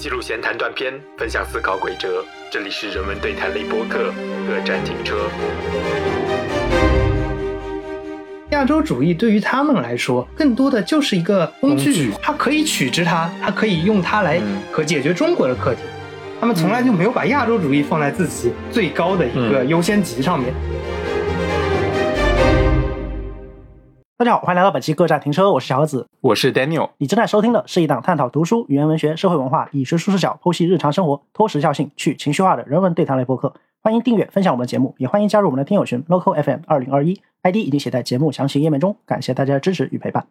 记录闲谈断片，分享思考轨哲。这里是人文对谈类播客，各站停车。亚洲主义对于他们来说，更多的就是一个工具，工具它可以取之它，它可以用它来嗯可解决中国的课题。他们从来就没有把亚洲主义放在自己最高的一个嗯优先级上面。大家好，欢迎来到本期各站停车，我是小盒子。我是 Daniel，你正在收听的是一档探讨读书、语言文学、社会文化，以学术视角剖析日常生活、脱时效性、去情绪化的人文对谈类播客。欢迎订阅、分享我们的节目，也欢迎加入我们的听友群 Local FM 二零二一，ID 已经写在节目详情页面中。感谢大家的支持与陪伴。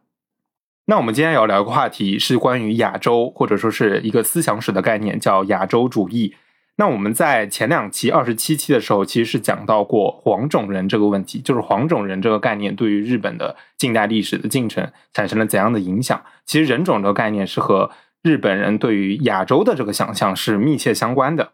那我们今天要聊一个话题是关于亚洲，或者说是一个思想史的概念，叫亚洲主义。那我们在前两期二十七期的时候，其实是讲到过黄种人这个问题，就是黄种人这个概念对于日本的近代历史的进程产生了怎样的影响。其实人种这个概念是和日本人对于亚洲的这个想象是密切相关的。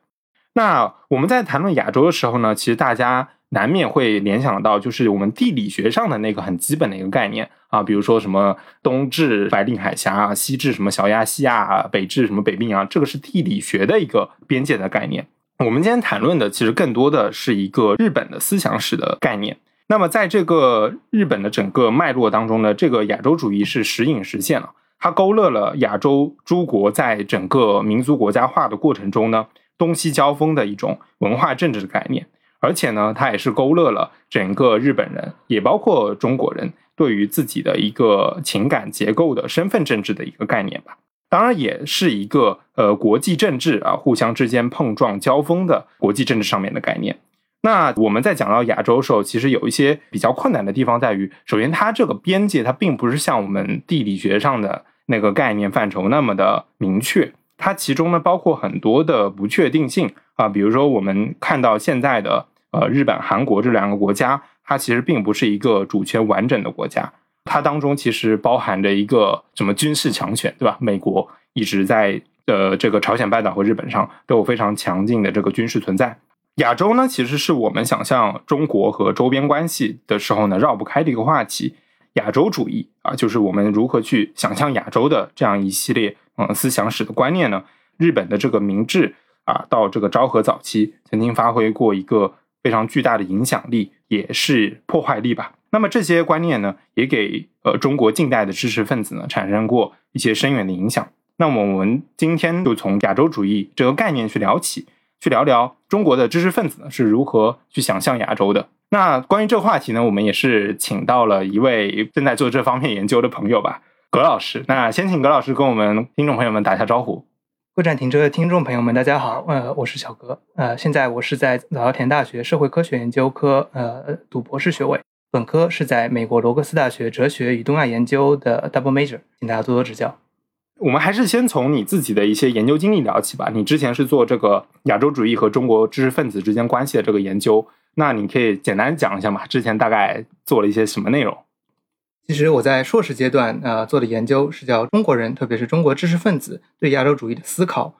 那我们在谈论亚洲的时候呢，其实大家难免会联想到，就是我们地理学上的那个很基本的一个概念啊，比如说什么东至白令海峡啊，西至什么小亚细亚，北至什么北冰洋，这个是地理学的一个边界的概念。我们今天谈论的其实更多的是一个日本的思想史的概念。那么在这个日本的整个脉络当中呢，这个亚洲主义是时隐时现了，它勾勒了亚洲诸国在整个民族国家化的过程中呢，东西交锋的一种文化政治的概念。而且呢，它也是勾勒了整个日本人，也包括中国人对于自己的一个情感结构的身份政治的一个概念吧。当然，也是一个呃国际政治啊互相之间碰撞交锋的国际政治上面的概念。那我们在讲到亚洲的时候，其实有一些比较困难的地方在于，首先它这个边界它并不是像我们地理学上的那个概念范畴那么的明确，它其中呢包括很多的不确定性啊，比如说我们看到现在的呃日本、韩国这两个国家，它其实并不是一个主权完整的国家，它当中其实包含着一个什么军事强权，对吧？美国一直在呃这个朝鲜半岛和日本上都有非常强劲的这个军事存在。亚洲呢，其实是我们想象中国和周边关系的时候呢绕不开的一个话题。亚洲主义啊，就是我们如何去想象亚洲的这样一系列嗯思想史的观念呢？日本的这个明治啊，到这个昭和早期，曾经发挥过一个非常巨大的影响力，也是破坏力吧。那么这些观念呢，也给呃中国近代的知识分子呢产生过一些深远的影响。那我们今天就从亚洲主义这个概念去聊起，去聊聊中国的知识分子呢是如何去想象亚洲的。那关于这个话题呢，我们也是请到了一位正在做这方面研究的朋友吧，葛老师。那先请葛老师跟我们听众朋友们打一下招呼。各站停车的听众朋友们，大家好，呃，我是小格，呃，现在我是在早稻田大学社会科学研究科呃读博士学位，本科是在美国罗格斯大学哲学与东亚研究的 double major，请大家多多指教。我们还是先从你自己的一些研究经历聊起吧。你之前是做这个亚洲主义和中国知识分子之间关系的这个研究，那你可以简单讲一下嘛？之前大概做了一些什么内容？其实我在硕士阶段呃做的研究是叫中国人，特别是中国知识分子对亚洲主义的思考。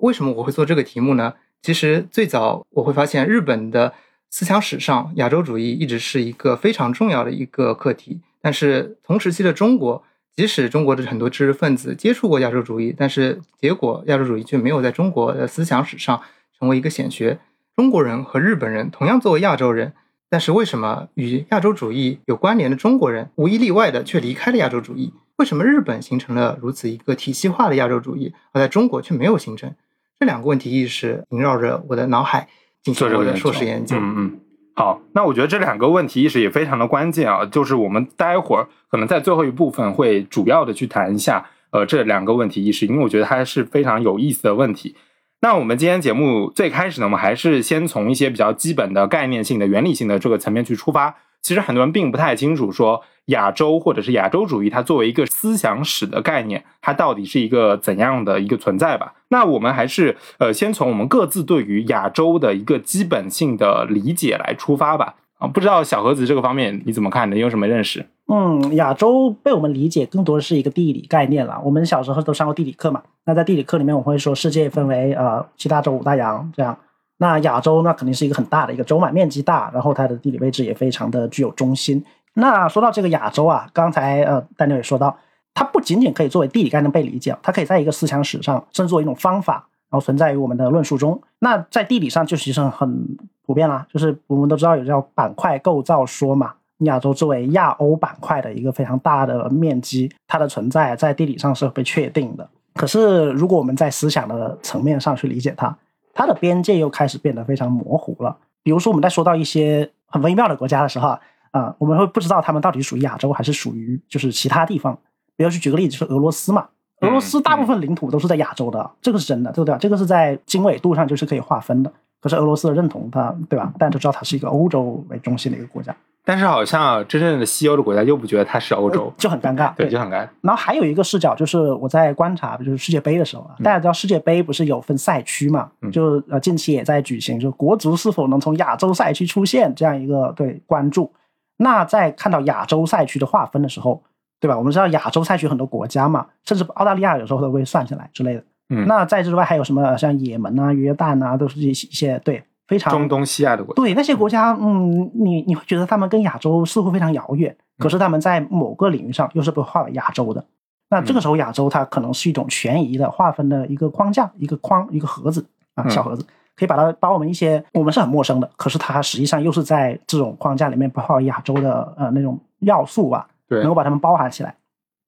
为什么我会做这个题目呢？其实最早我会发现，日本的思想史上，亚洲主义一直是一个非常重要的一个课题。但是同时期的中国，即使中国的很多知识分子接触过亚洲主义，但是结果亚洲主义却没有在中国的思想史上成为一个显学。中国人和日本人同样作为亚洲人，但是为什么与亚洲主义有关联的中国人无一例外的却离开了亚洲主义？为什么日本形成了如此一个体系化的亚洲主义，而在中国却没有形成？这两个问题意识萦绕着我的脑海进行我的硕士研究。嗯嗯。好，那我觉得这两个问题意识也非常的关键啊，就是我们待会儿可能在最后一部分会主要的去谈一下呃这两个问题意识，因为我觉得它是非常有意思的问题。那我们今天节目最开始呢，我们还是先从一些比较基本的概念性的、原理性的这个层面去出发。其实很多人并不太清楚，说亚洲或者是亚洲主义，它作为一个思想史的概念，它到底是一个怎样的一个存在吧？那我们还是呃，先从我们各自对于亚洲的一个基本性的理解来出发吧。啊，不知道小盒子这个方面你怎么看呢？你有什么认识？嗯，亚洲被我们理解更多的是一个地理概念了。我们小时候都上过地理课嘛，那在地理课里面我会说世界分为呃七大洲五大洋这样。那亚洲那肯定是一个很大的一个洲嘛，面积大，然后它的地理位置也非常的具有中心。那说到这个亚洲啊，刚才呃丹尼尔也说到，它不仅仅可以作为地理概念被理解，它可以在一个思想史上，甚至作为一种方法，然后存在于我们的论述中。那在地理上就其实很普遍啦，就是我们都知道有叫板块构造说嘛。亚洲作为亚欧板块的一个非常大的面积，它的存在在地理上是被确定的。可是如果我们在思想的层面上去理解它，它的边界又开始变得非常模糊了。比如说我们在说到一些很微妙的国家的时候啊，我们会不知道他们到底属于亚洲还是属于就是其他地方。比如去举个例子，就是俄罗斯嘛，俄罗斯大部分领土都是在亚洲的，这个是真的，对不对？这个是在经纬度上就是可以划分的。可是俄罗斯的认同它，对吧？大家都知道它是一个欧洲为中心的一个国家。但是好像真正的西欧的国家又不觉得它是欧洲，就很尴尬。对，就很尴尬。然后还有一个视角，就是我在观察，就是世界杯的时候啊，大家知道世界杯不是有分赛区嘛？就呃近期也在举行，就国足是否能从亚洲赛区出现这样一个对关注。那在看到亚洲赛区的划分的时候，对吧？我们知道亚洲赛区很多国家嘛，甚至澳大利亚有时候都会算进来之类的。嗯。那在这之外还有什么？像也门啊、约旦啊，都是一些对。非常中东西亚的国家，对那些国家，嗯，你你会觉得他们跟亚洲似乎非常遥远，可是他们在某个领域上又是被划为亚洲的。那这个时候，亚洲它可能是一种权宜的划分的一个框架、一个框、一个盒子啊，小盒子，可以把它把我们一些我们是很陌生的，可是它实际上又是在这种框架里面包括亚洲的呃那种要素吧，对，能够把它们包含起来。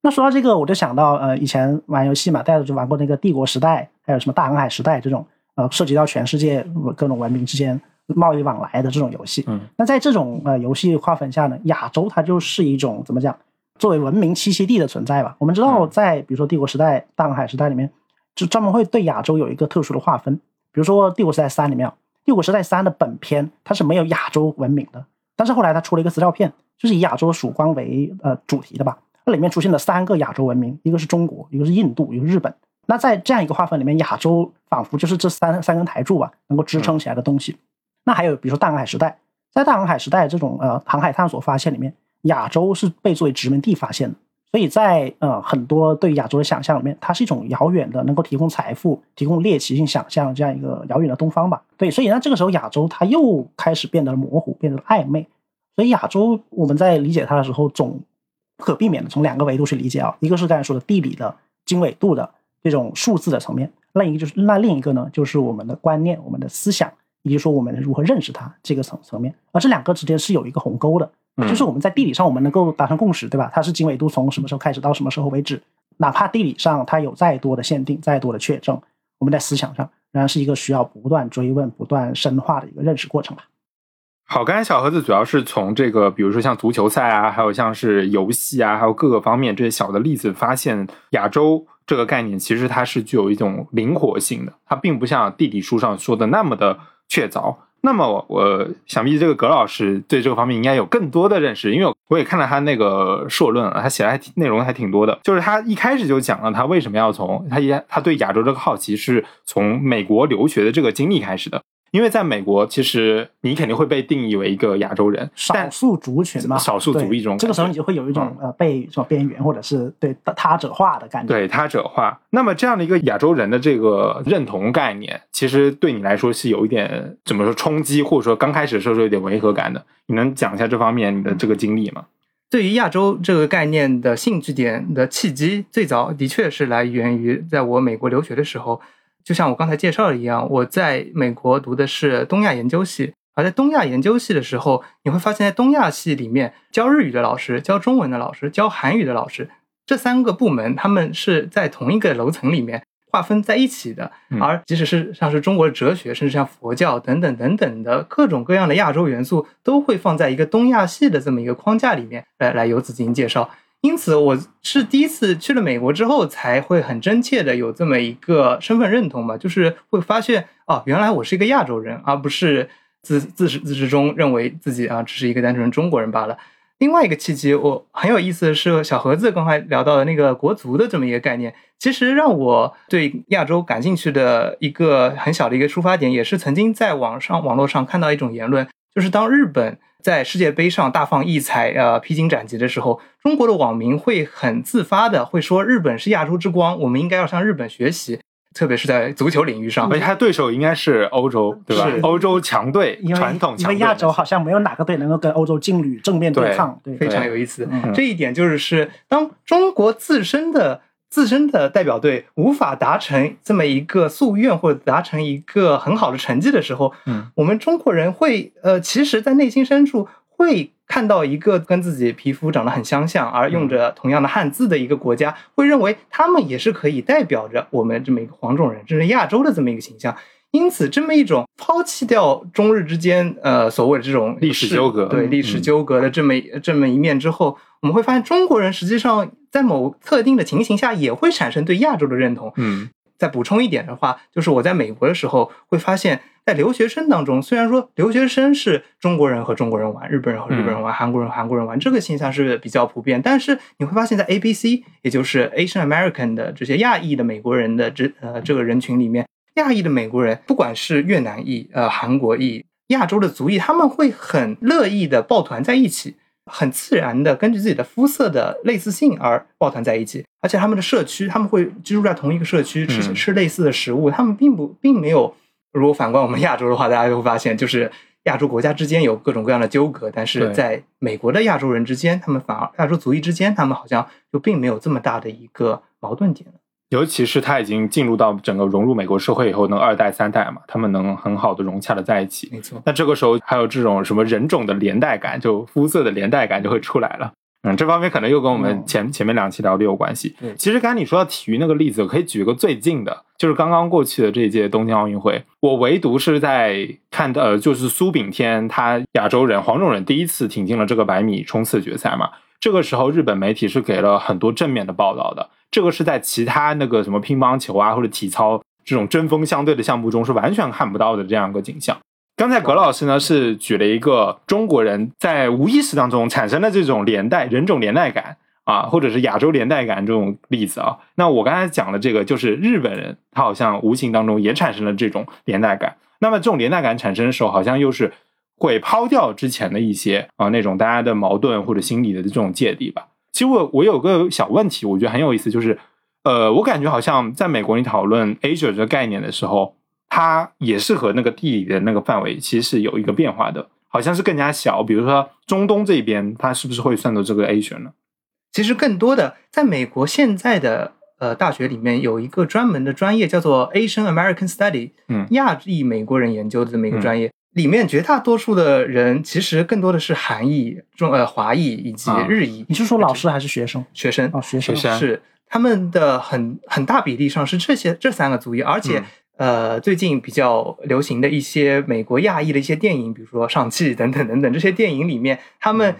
那说到这个，我就想到呃，以前玩游戏嘛，大家就玩过那个帝国时代，还有什么大航海时代这种。呃，涉及到全世界各种文明之间贸易往来的这种游戏，嗯，那在这种呃游戏划分下呢，亚洲它就是一种怎么讲，作为文明栖息地的存在吧。我们知道，在比如说帝国时代、大航海时代里面，就专门会对亚洲有一个特殊的划分。比如说帝国时代三里面，帝国时代三的本片它是没有亚洲文明的，但是后来它出了一个资料片，就是以亚洲曙光为呃主题的吧。那里面出现了三个亚洲文明，一个是中国，一个是印度，一个日本。那在这样一个划分里面，亚洲仿佛就是这三三根台柱吧，能够支撑起来的东西。那还有比如说大航海时代，在大航海时代这种呃航海探索发现里面，亚洲是被作为殖民地发现的。所以在呃很多对亚洲的想象里面，它是一种遥远的，能够提供财富、提供猎奇性想象这样一个遥远的东方吧。对，所以那这个时候亚洲它又开始变得模糊，变得暧昧。所以亚洲我们在理解它的时候，总不可避免的从两个维度去理解啊，一个是刚才说的地理的经纬度的。这种数字的层面，那一个就是那另一个呢，就是我们的观念、我们的思想，以及说我们如何认识它这个层层面。而这两个之间是有一个鸿沟的，就是我们在地理上我们能够达成共识，对吧？它是经纬度从什么时候开始到什么时候为止，哪怕地理上它有再多的限定、再多的确证，我们在思想上仍然是一个需要不断追问、不断深化的一个认识过程吧。好，刚才小盒子主要是从这个，比如说像足球赛啊，还有像是游戏啊，还有各个方面这些小的例子，发现亚洲这个概念其实它是具有一种灵活性的，它并不像地理书上说的那么的确凿。那么我想必这个葛老师对这个方面应该有更多的认识，因为我也看了他那个硕论，他写的还挺内容还挺多的。就是他一开始就讲了他为什么要从他一他对亚洲这个好奇是从美国留学的这个经历开始的。因为在美国，其实你肯定会被定义为一个亚洲人，少数族群嘛，少数族裔这种。这个时候你就会有一种呃被什么边缘或者是对他者化的感觉。对他者化，那么这样的一个亚洲人的这个认同概念，其实对你来说是有一点怎么说冲击，或者说刚开始的时候是有点违和感的。你能讲一下这方面你的这个经历吗？对于亚洲这个概念的兴趣点的契机，最早的确是来源于在我美国留学的时候。就像我刚才介绍的一样，我在美国读的是东亚研究系，而在东亚研究系的时候，你会发现在东亚系里面教日语的老师、教中文的老师、教韩语的老师这三个部门，他们是在同一个楼层里面划分在一起的。而即使是像是中国的哲学，甚至像佛教等等等等的各种各样的亚洲元素，都会放在一个东亚系的这么一个框架里面来来由此进行介绍。因此，我是第一次去了美国之后，才会很真切的有这么一个身份认同嘛，就是会发现哦，原来我是一个亚洲人，而不是自自始自始终认为自己啊只是一个单纯中国人罢了。另外一个契机，我很有意思的是，小盒子刚才聊到的那个国足的这么一个概念，其实让我对亚洲感兴趣的一个很小的一个出发点，也是曾经在网上网络上看到一种言论，就是当日本。在世界杯上大放异彩，呃，披荆斩棘的时候，中国的网民会很自发的会说日本是亚洲之光，我们应该要向日本学习。特别是在足球领域上而。且他对手应该是欧洲，对吧是？欧洲强队因，为传统强队。因为亚洲好像没有哪个队能够跟欧洲劲旅正面对对抗，对非常有意思。嗯这一点就是是当中国自身的自身的代表队无法达成这么一个夙愿或者达成一个很好的成绩的时候，嗯，我们中国人会呃，其实，在内心深处会看到一个跟自己皮肤长得很相像，而用着同样的汉字的一个国家，会认为他们也是可以代表着我们这么一个黄种人，这是亚洲的这么一个形象。因此，这么一种抛弃掉中日之间呃所谓的这种历史纠葛嗯对历史纠葛的这么一这么一面之后，我们会发现中国人实际上在某特定的情形下也会产生对亚洲的认同。嗯再补充一点的话，就是我在美国的时候会发现，在留学生当中，虽然说留学生是中国人和中国人玩，日本人和日本人玩，韩国人和韩国人玩，这个现象是比较普遍。但是你会发现在 A B C，也就是 Asian American 的这些亚裔的美国人的这呃这个人群里面，亚裔的美国人，不管是越南裔、呃韩国裔、亚洲的族裔，他们会很乐意的抱团在一起。很自然的根据自己的肤色的类似性而抱团在一起，而且他们的社区，他们会居住在同一个社区，吃嗯吃类似的食物，他们并不并没有。如果反观我们亚洲的话，大家就会发现，就是亚洲国家之间有各种各样的纠葛，但是在美国的亚洲人之间，他们反而亚洲族裔之间，他们好像就并没有这么大的一个矛盾点。尤其是他已经进入到整个融入美国社会以后，能二代三代嘛，他们能很好的融洽的在一起。没错，那这个时候还有这种什么人种的连带感，就肤色的连带感就会出来了。嗯，这方面可能又跟我们嗯前、前面两期聊的有关系。对其实刚才你说到体育那个例子，我可以举一个最近的，就是刚刚过去的这一届东京奥运会。我唯独是在看到，呃，就是苏炳添他亚洲人黄种人第一次挺进了这个百米冲刺决赛嘛。这个时候，日本媒体是给了很多正面的报道的。这个是在其他那个什么乒乓球啊或者体操这种针锋相对的项目中是完全看不到的这样一个景象。刚才葛老师呢是举了一个中国人在无意识当中产生的这种连带人种连带感啊，或者是亚洲连带感这种例子啊。那我刚才讲的这个就是日本人，他好像无形当中也产生了这种连带感。那么这种连带感产生的时候，好像又是会抛掉之前的一些啊那种大家的矛盾或者心理的这种芥蒂吧。其实我我有个小问题，我觉得很有意思，就是呃，我感觉好像在美国你讨论 Asia 这个概念的时候，它也是和那个地理的那个范围其实是有一个变化的，好像是更加小。比如说中东这边，它是不是会算作这个 Asia 呢？其实更多的，在美国现在的呃大学里面有一个专门的专业叫做 Asian American Study，嗯亚裔美国人研究的这么一个专业。里面绝大多数的人其实更多的是韩裔、中呃华裔以及啊日裔你是说老师还是学生？学生哦，学生学。生是他们的很很大比例上是这些这三个族裔，而且、呃最近比较流行的一些美国亚裔的一些电影，比如说《上汽》等等等等这些电影里面，他们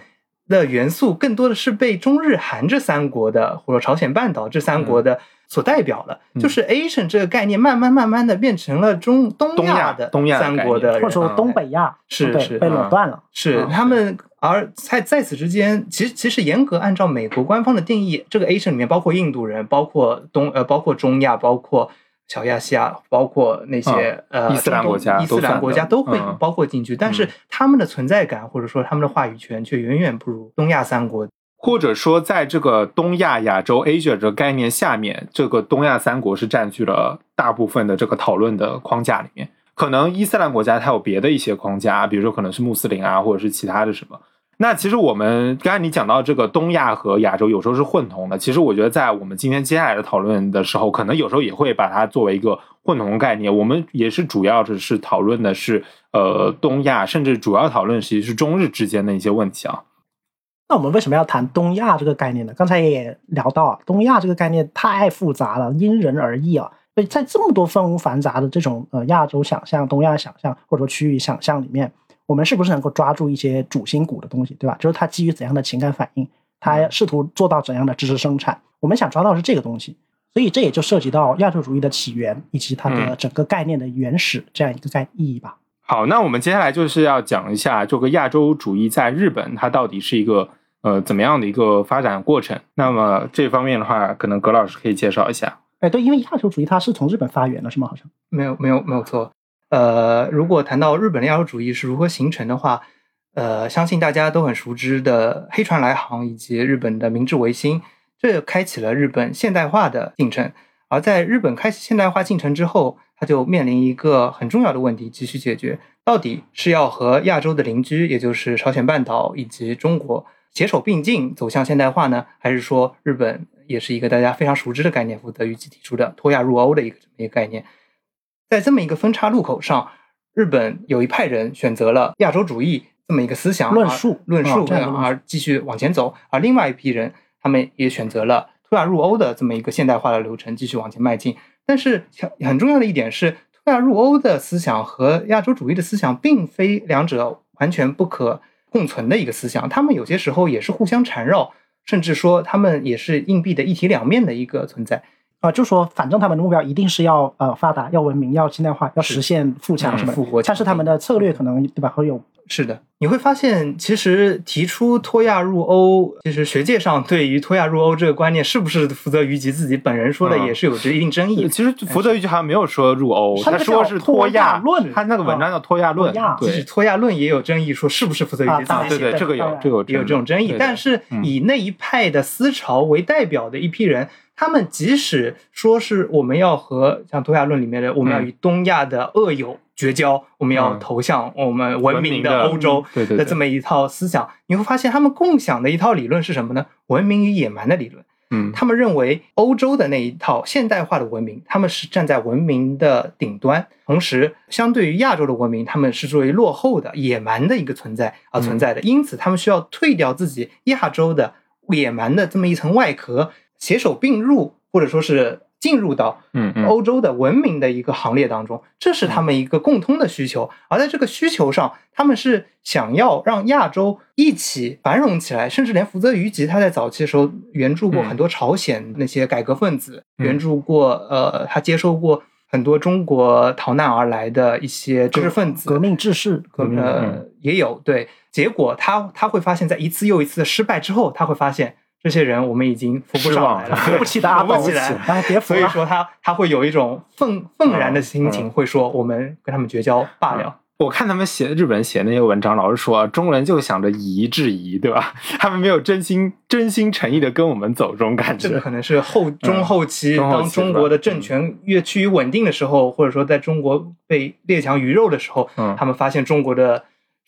的元素更多的是被中日韩这三国的或者朝鲜半岛这三国的所代表了，嗯。就是 Asian 这个概念慢慢慢慢的变成了中东东亚亚的东亚的三国的，或者说东北亚，对是是被垄断了。是嗯。他们，而在在此之间，其实其实严格按照美国官方的定义，这个 Asian 里面包括印度人，包括东呃，包括中亚，包括小亚细亚，包括那些、呃伊斯兰国家伊斯兰国家都会嗯包括进去，但是他们的存在感或者说他们的话语权却远远不如东亚三国。或者说，在这个东亚、亚洲 Asia 这个概念下面，这个东亚三国是占据了大部分的这个讨论的框架里面。可能伊斯兰国家它有别的一些框架，比如说可能是穆斯林啊，或者是其他的什么。那其实我们刚才你讲到这个东亚和亚洲有时候是混同的，其实我觉得在我们今天接下来的讨论的时候，可能有时候也会把它作为一个混同概念。我们也是主要的是讨论的是呃东亚，甚至主要讨论其实是中日之间的一些问题啊。那我们为什么要谈东亚这个概念呢？刚才也聊到啊，东亚这个概念太复杂了，因人而异啊。所以在这么多纷繁杂的这种呃亚洲想象、东亚想象或者说区域想象里面，我们是不是能够抓住一些主心骨的东西，对吧？就是它基于怎样的情感反应，它试图做到怎样的知识生产，我们想抓到是这个东西。所以这也就涉及到亚洲主义的起源以及它的嗯整个概念的原始这样一个概意义吧。好，那我们接下来就是要讲一下这个亚洲主义在日本它到底是一个呃怎么样的一个发展过程。那么这方面的话，可能葛老师可以介绍一下。哎，对，因为亚洲主义它是从日本发源的，是吗？好像。没有没有没有错。呃，如果谈到日本的亚洲主义是如何形成的话，呃，相信大家都很熟知的黑船来航以及日本的明治维新，这开启了日本现代化的进程。而在日本开启现代化进程之后，它就面临一个很重要的问题，急需解决：到底是要和亚洲的邻居，也就是朝鲜半岛以及中国携手并进走向现代化呢，还是说日本也是一个大家非常熟知的概念，福德谕吉提出的脱亚入欧的一个这么一个概念？在这么一个分叉路口上，日本有一派人选择了亚洲主义这么一个思想论述论述而继续往前走，而另外一批人他们也选择了脱亚入欧的这么一个现代化的流程继续往前迈进。但是很很重要的一点是，脱亚入欧的思想和亚洲主义的思想并非两者完全不可共存的一个思想，他们有些时候也是互相缠绕，甚至说他们也是硬币的一体两面的一个存在。啊，就说反正他们的目标一定是要呃发达、要文明、要现代化、要实现富强嗯什么富国但是他们的策略可能对吧会有是的，你会发现，其实提出脱亚入欧，其实学界上对于脱亚入欧这个观念是不是福泽谕吉自己本人说的，嗯也是有着一定争议。其实福泽谕吉好像没有说入欧，他说是叫脱亚亚论他那个文章叫脱亚论对脱亚论也有争议，说是不是福泽谕吉啊自己写的对对，这个有这个有也有这种争议。但是嗯以那一派的思潮为代表的一批人，他们即使说是我们要和像东亚论里面的，我们要与东亚的恶友绝交，我们要嗯投向我们文明的的欧洲的这么一套思想，你会发现他们共享的一套理论是什么呢？文明与野蛮的理论。嗯他们认为欧洲的那一套现代化的文明，他们是站在文明的顶端，同时相对于亚洲的文明，他们是作为落后的、野蛮的一个存在而存在的。因此，他们需要退掉自己亚洲的野蛮的这么一层外壳，携手并入，或者说是进入到嗯嗯。欧洲的文明的一个行列当中，这是他们一个共通的需求。而在这个需求上，他们是想要让亚洲一起繁荣起来，甚至连福泽谕吉他在早期的时候援助过嗯。很多朝鲜那些改革分子，嗯。援助过呃，他接收过很多中国逃难而来的一些知识分子，革命志士，革命呃也有对，结果他他会发现，在一次又一次的失败之后，他会发现这些人我们已经扶不上来了，扶不起的阿斗扶不起来。哎，别扶了。所以说他他会有一种愤愤然的心情，嗯会说我们跟他们绝交罢了。我看他们写日本写那些文章，老是说中国人就想着以夷制夷，对吧？他们没有真心真心诚意的跟我们走，这种感觉。这个可能是后中后期，当中国的政权越趋于稳定的时候，或者说在中国被列强鱼肉的时候，嗯他们发现中国的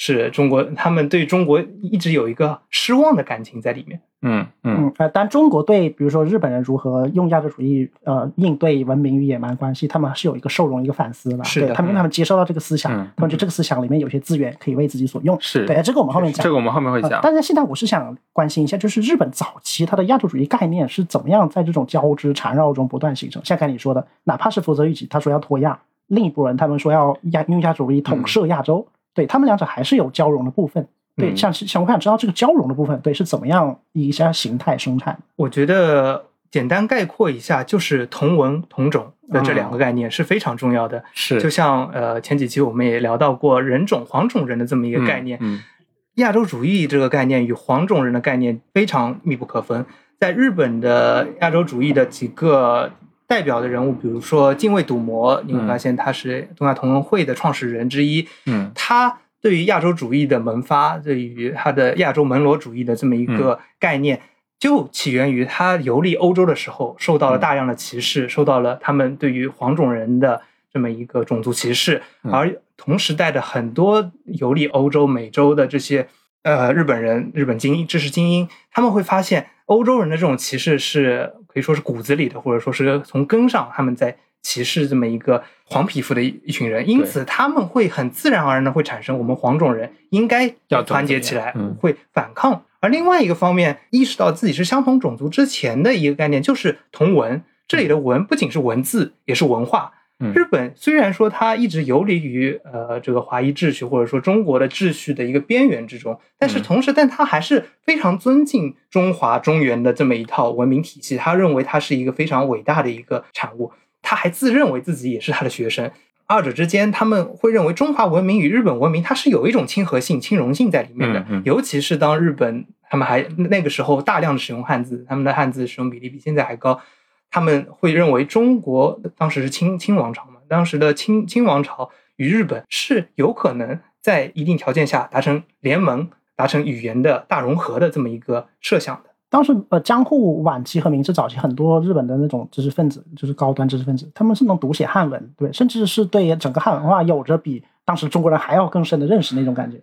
是中国，他们对中国一直有一个失望的感情在里面。嗯嗯嗯，呃，但中国对比如说日本人如何用亚洲主义呃应对文明与野蛮关系，他们是有一个受容一个反思的。是的他们他们接受到这个思想，嗯他们觉得这个思想里面有些资源可以为自己所用。是对，这个我们后面讲。这个我们后面会呃讲。但是现在我是想关心一下，就是日本早期它的亚洲主义概念是怎么样在这种交织缠绕中不断形成？像刚才你说的，哪怕是福泽谕吉他说要脱亚，另一波人他们说要亚用亚洲主义统摄亚洲，对他们两者还是有交融的部分。对，嗯像像我想知道这个交融的部分，对是怎么样以一些形态生产？我觉得简单概括一下，就是同文同种的这两个概念是非常重要的。是就像呃前几期我们也聊到过人种黄种人的这么一个概念，嗯亚洲主义这个概念与黄种人的概念非常密不可分。在日本的亚洲主义的几个代表的人物，比如说近卫笃磨，你会发现他是东亚同盟会的创始人之一。嗯。他对于亚洲主义的萌发，对于他的亚洲门罗主义的这么一个概念，就起源于他游历欧洲的时候，受到了大量的歧视，受到了他们对于黄种人的这么一个种族歧视，嗯。而同时代的很多游历欧洲、美洲的这些呃日本人、日本精英、知识精英，他们会发现欧洲人的这种歧视是可以说是骨子里的，或者说是从根上他们在歧视这么一个黄皮肤的一一群人，因此他们会很自然而然的会产生我们黄种人应该要团结起来，嗯会反抗。而另外一个方面，意识到自己是相同种族之前的一个概念就是同文。这里的文不仅是文字，也是文化。嗯日本虽然说它一直游离于呃这个华夷秩序或者说中国的秩序的一个边缘之中，但是嗯同时，但它还是非常尊敬中华中原的这么一套文明体系，他认为它是一个非常伟大的一个产物，他还自认为自己也是他的学生。二者之间，他们会认为中华文明与日本文明它是有一种亲和性、亲融性在里面的。尤其是当日本他们还那个时候大量的使用汉字，他们的汉字使用比例比现在还高，他们会认为中国当时是清清王朝嘛，当时的清清王朝与日本是有可能在一定条件下达成联盟、达成语言的大融合的这么一个设想的。当时呃，江户晚期和明治早期，很多日本的那种知识分子，就是高端知识分子，他们是能读写汉文，对，甚至是对整个汉文化有着比当时中国人还要更深的认识那种感觉。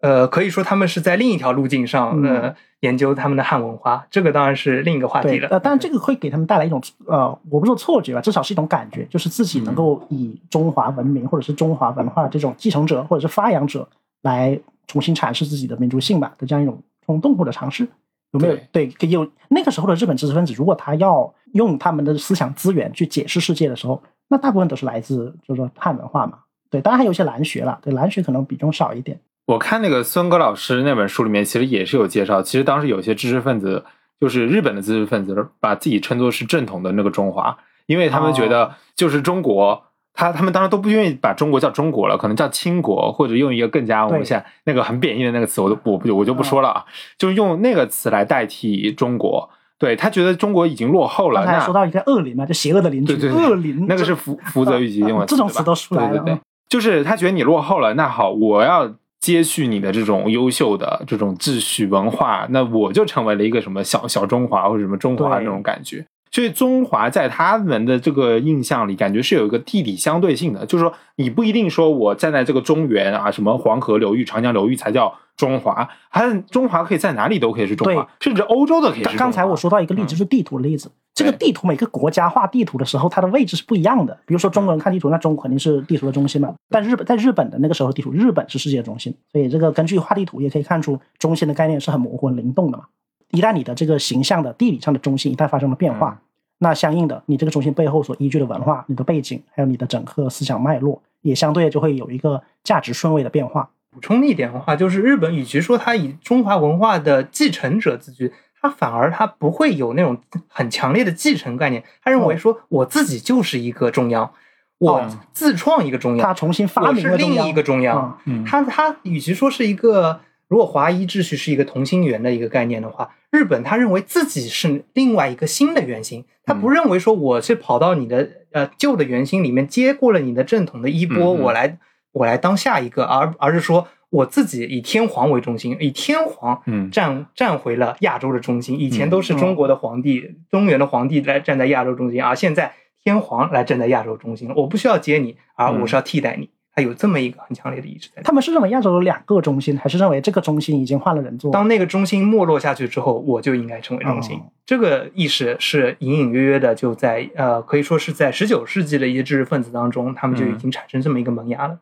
呃，可以说他们是在另一条路径上，呃，研究他们的汉文化，这个当然是另一个话题了。呃，但这个会给他们带来一种呃，我不说错觉吧，至少是一种感觉，就是自己能够以中华文明或者是中华文化这种继承者或者是发扬者来重新阐释自己的民族性吧的这样一种冲动或者尝试。有没有对有那个时候的日本知识分子，如果他要用他们的思想资源去解释世界的时候，那大部分都是来自就是说汉文化嘛。对，当然还有一些蓝学了，对蓝学可能比重少一点。我看那个孙戈老师那本书里面，其实也是有介绍，其实当时有些知识分子，就是日本的知识分子，把自己称作是正统的那个中华，因为他们觉得就是中国。他他们当时都不愿意把中国叫中国了，可能叫清国，或者用一个更加我们现在那个很贬义的那个词，我都我不我就不说了啊，就是用那个词来代替中国。对他觉得中国已经落后了。刚才说到一个恶邻嘛，就邪恶的邻居，恶邻，那个是福福泽谕吉用的，这种词都出来了。就是他觉得你落后了，那好，我要接续你的这种优秀的这种秩序文化，那我就成为了一个什么小小中华或者什么中华那种感觉。所以中华在他们的这个印象里，感觉是有一个地理相对性的，就是说你不一定说我站在这个中原啊，什么黄河流域、长江流域才叫中华，还中华可以在哪里都可以是中华，甚至欧洲的可以是。刚才我说到一个例子，就是地图的例子。这个地图每个国家画地图的时候，它的位置是不一样的。比如说中国人看地图，那中国肯定是地图的中心嘛。但日本在日本的那个时候地图，日本是世界的中心。所以这个根据画地图也可以看出，中心的概念是很模糊、很灵动的嘛。一旦你的这个形象的地理上的中心一旦发生了变化。那相应的，你这个中心背后所依据的文化、你的背景，还有你的整个思想脉络，也相对就会有一个价值顺位的变化。补充一点的话，就是日本与其说它以中华文化的继承者自居，它反而它不会有那种很强烈的继承概念。他认为说，我自己就是一个中央，我自创一个中央，他重新发明了另一个中央。他他与其说是一个。如果华夷秩序是一个同心圆的一个概念的话，日本他认为自己是另外一个新的圆心，他不认为说我是跑到你的呃旧的圆心里面接过了你的正统的衣钵，我来我来当下一个，而而是说我自己以天皇为中心，以天皇站站回了亚洲的中心。以前都是中国的皇帝、中原的皇帝来站在亚洲中心，而现在天皇来站在亚洲中心，我不需要接你，而我是要替代你。他有这么一个很强烈的意识在。他们是认为亚洲有两个中心，还是认为这个中心已经换了人做？当那个中心没落下去之后，我就应该成为中心。这个意识是隐隐约约的，就在呃，可以说是在十九世纪的一些知识分子当中，他们就已经产生这么一个萌芽了。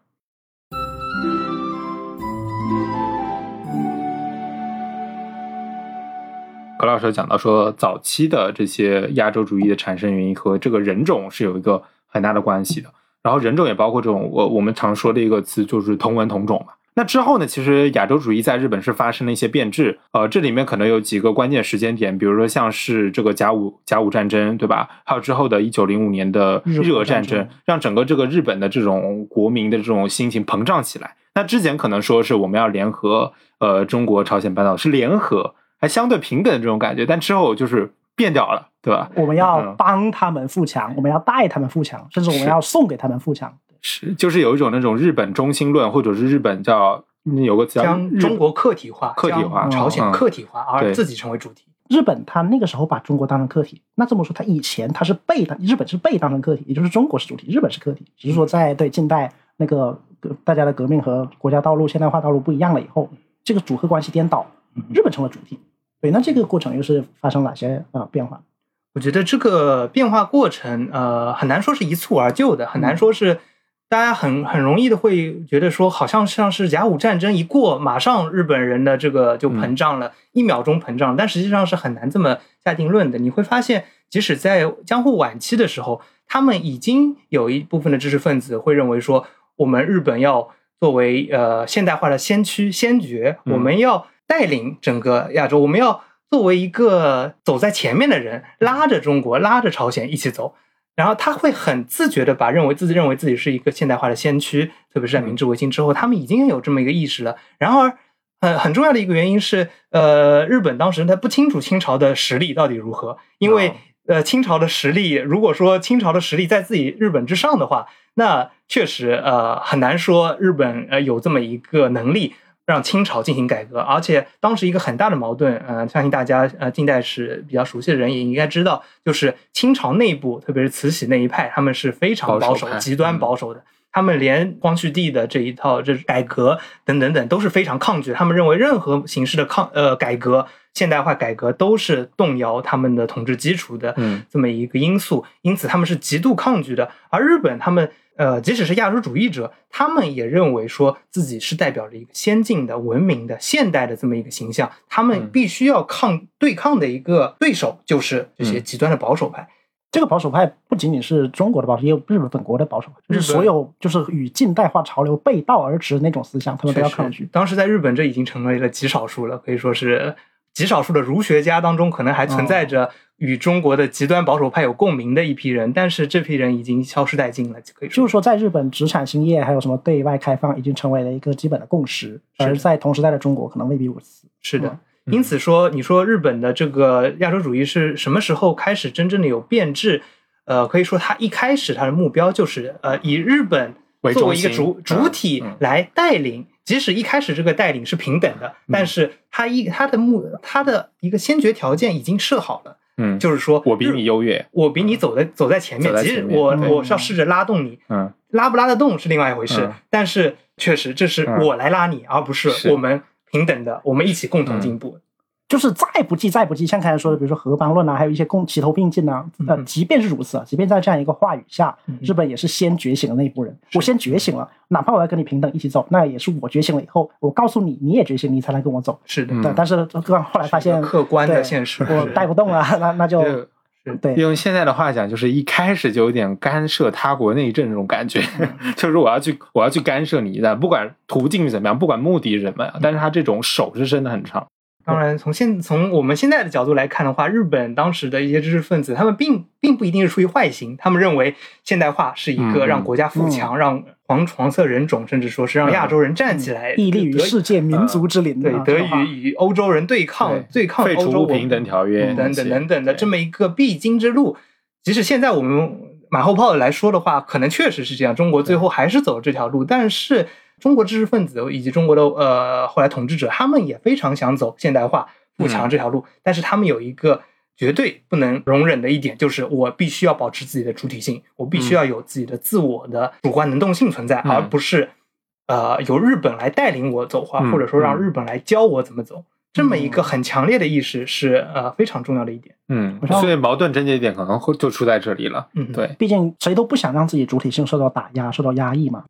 葛老师讲到说，早期的这些亚洲主义的产生原因和这个人种是有一个很大的关系的。然后人种也包括这种我我们常说的一个词，就是同文同种嘛。那之后呢，其实亚洲主义在日本是发生了一些变质，呃，这里面可能有几个关键时间点，比如说像是这个甲午甲午战争，对吧？还有之后的一九零五年的日俄战争，让整个这个日本的这种国民的这种心情膨胀起来。那之前可能说是我们要联合呃中国朝鲜半岛是联合，还相对平等的这种感觉，但之后就是变掉了。对吧？我们要帮他们富强，我们要带他们富强，甚至我们要送给他们富强。是，就是有一种那种日本中心论，或者是日本叫有个词将中国客体化，客体化，朝鲜客体化，而自己成为主体。日本他那个时候把中国当成客体，那这么说，他以前他是被当日本是被当成客体，也就是中国是主体，日本是客体。只是说在对近代那个大家的革命和国家道路现代化道路不一样了以后，这个组合关系颠倒，日本成了主体。对，那这个过程又是发生哪些啊变化？我觉得这个变化过程，呃，很难说是一蹴而就的，很难说是大家很很容易的会觉得说，好像像是甲午战争一过，马上日本人的这个就膨胀了，一秒钟膨胀，但实际上是很难这么下定论的。你会发现，即使在江户晚期的时候，他们已经有一部分的知识分子会认为说，我们日本要作为呃现代化的先驱先觉，我们要带领整个亚洲，我们要。作为一个走在前面的人，拉着中国、拉着朝鲜一起走，然后他会很自觉的把认为自己认为自己是一个现代化的先驱，特别是在明治维新之后，他们已经有这么一个意识了。然而，很很重要的一个原因是，呃，日本当时他不清楚清朝的实力到底如何，因为呃，清朝的实力，如果说清朝的实力在自己日本之上的话，那确实呃很难说日本呃有这么一个能力。让清朝进行改革，而且当时一个很大的矛盾，呃，相信大家呃近代史比较熟悉的人也应该知道，就是清朝内部，特别是慈禧那一派，他们是非常保守、保守极端保守的。他们连光绪帝的这一套这改革等等等都是非常抗拒，他们认为任何形式的抗呃改革、现代化改革都是动摇他们的统治基础的嗯这么一个因素，因此他们是极度抗拒的。而日本他们呃，即使是亚洲主义者，他们也认为说自己是代表着一个先进的、文明的、现代的这么一个形象，他们嗯必须要抗对抗的一个对手就是这些嗯极端的保守派。这个保守派不仅仅是中国的保守，也有日本本国的保守派，就是所有就是与近代化潮流背道而驰的那种思想，他们都要抗拒。当时在日本，这已经成为了极少数了，可以说是极少数的儒学家当中，可能还存在着与中国的极端保守派有共鸣的一批人，但是这批人已经消失殆尽了，可以说就是说，在日本，职产兴业还有什么对外开放，已经成为了一个基本的共识，而在同时代的中国，可能未必如此。是的。嗯因此说，你说日本的这个亚洲主义是什么时候开始真正的有变质？呃，可以说它一开始它的目标就是呃以日本为作为一个主主体嗯。来带领，即使一开始这个带领是平等的，但是他一他的目他的一个先决条件已经设好了，嗯，就是说我比你优越，我比你走在走在前面，走在即使前面对我我是要试着拉动你，嗯拉不拉得动是另外一回事，嗯但是确实这是嗯。我来拉你，而不是是。我们平等的，我们一起共同嗯进步。就是再不济，再不济，像刚才说的，比如说合邦论啊，还有一些共齐头并进啊，呃，嗯即便是如此啊，即便在这样一个话语下，嗯日本也是先觉醒的那一波人。我先觉醒了，哪怕我要跟你平等一起走，那也是我觉醒了以后，我告诉你，你也觉醒，你才能跟我走。是的，但是后来发现客观的现实我带不动了，那那就这对用现在的话讲，就是一开始就有点干涉他国内政那种感觉，就是我要去我要去干涉你的，不管途径是怎么样，不管目的是什么，但是他这种手是伸得很长。当然，从现从我们现在的角度来看的话，日本当时的一些知识分子，他们并并不一定是出于坏心，他们认为现代化是一个嗯让国家富强、让黄黄色人种，甚至说是让亚洲人站起来，屹立于世界民族之林。对得啊这种话与与欧洲人对抗、对对抗废除欧洲平等条约嗯等等等等的这么一个必经之路。即使现在我们马后炮的来说的话，可能确实是这样，中国最后还是走这条路，但是中国知识分子以及中国的呃后来统治者，他们也非常想走现代化、富强这条路，但是他们有一个。绝对不能容忍的一点就是，我必须要保持自己的主体性，我必须要有自己的自我的主观能动性存在，嗯而不是呃由日本来带领我走化，嗯或者说让嗯日本来教我怎么走。这么一个很强烈的意识是呃非常重要的一点。嗯所以矛盾症结点可能会就出在这里了。嗯，对，毕竟谁都不想让自己主体性受到打压、受到压抑嘛。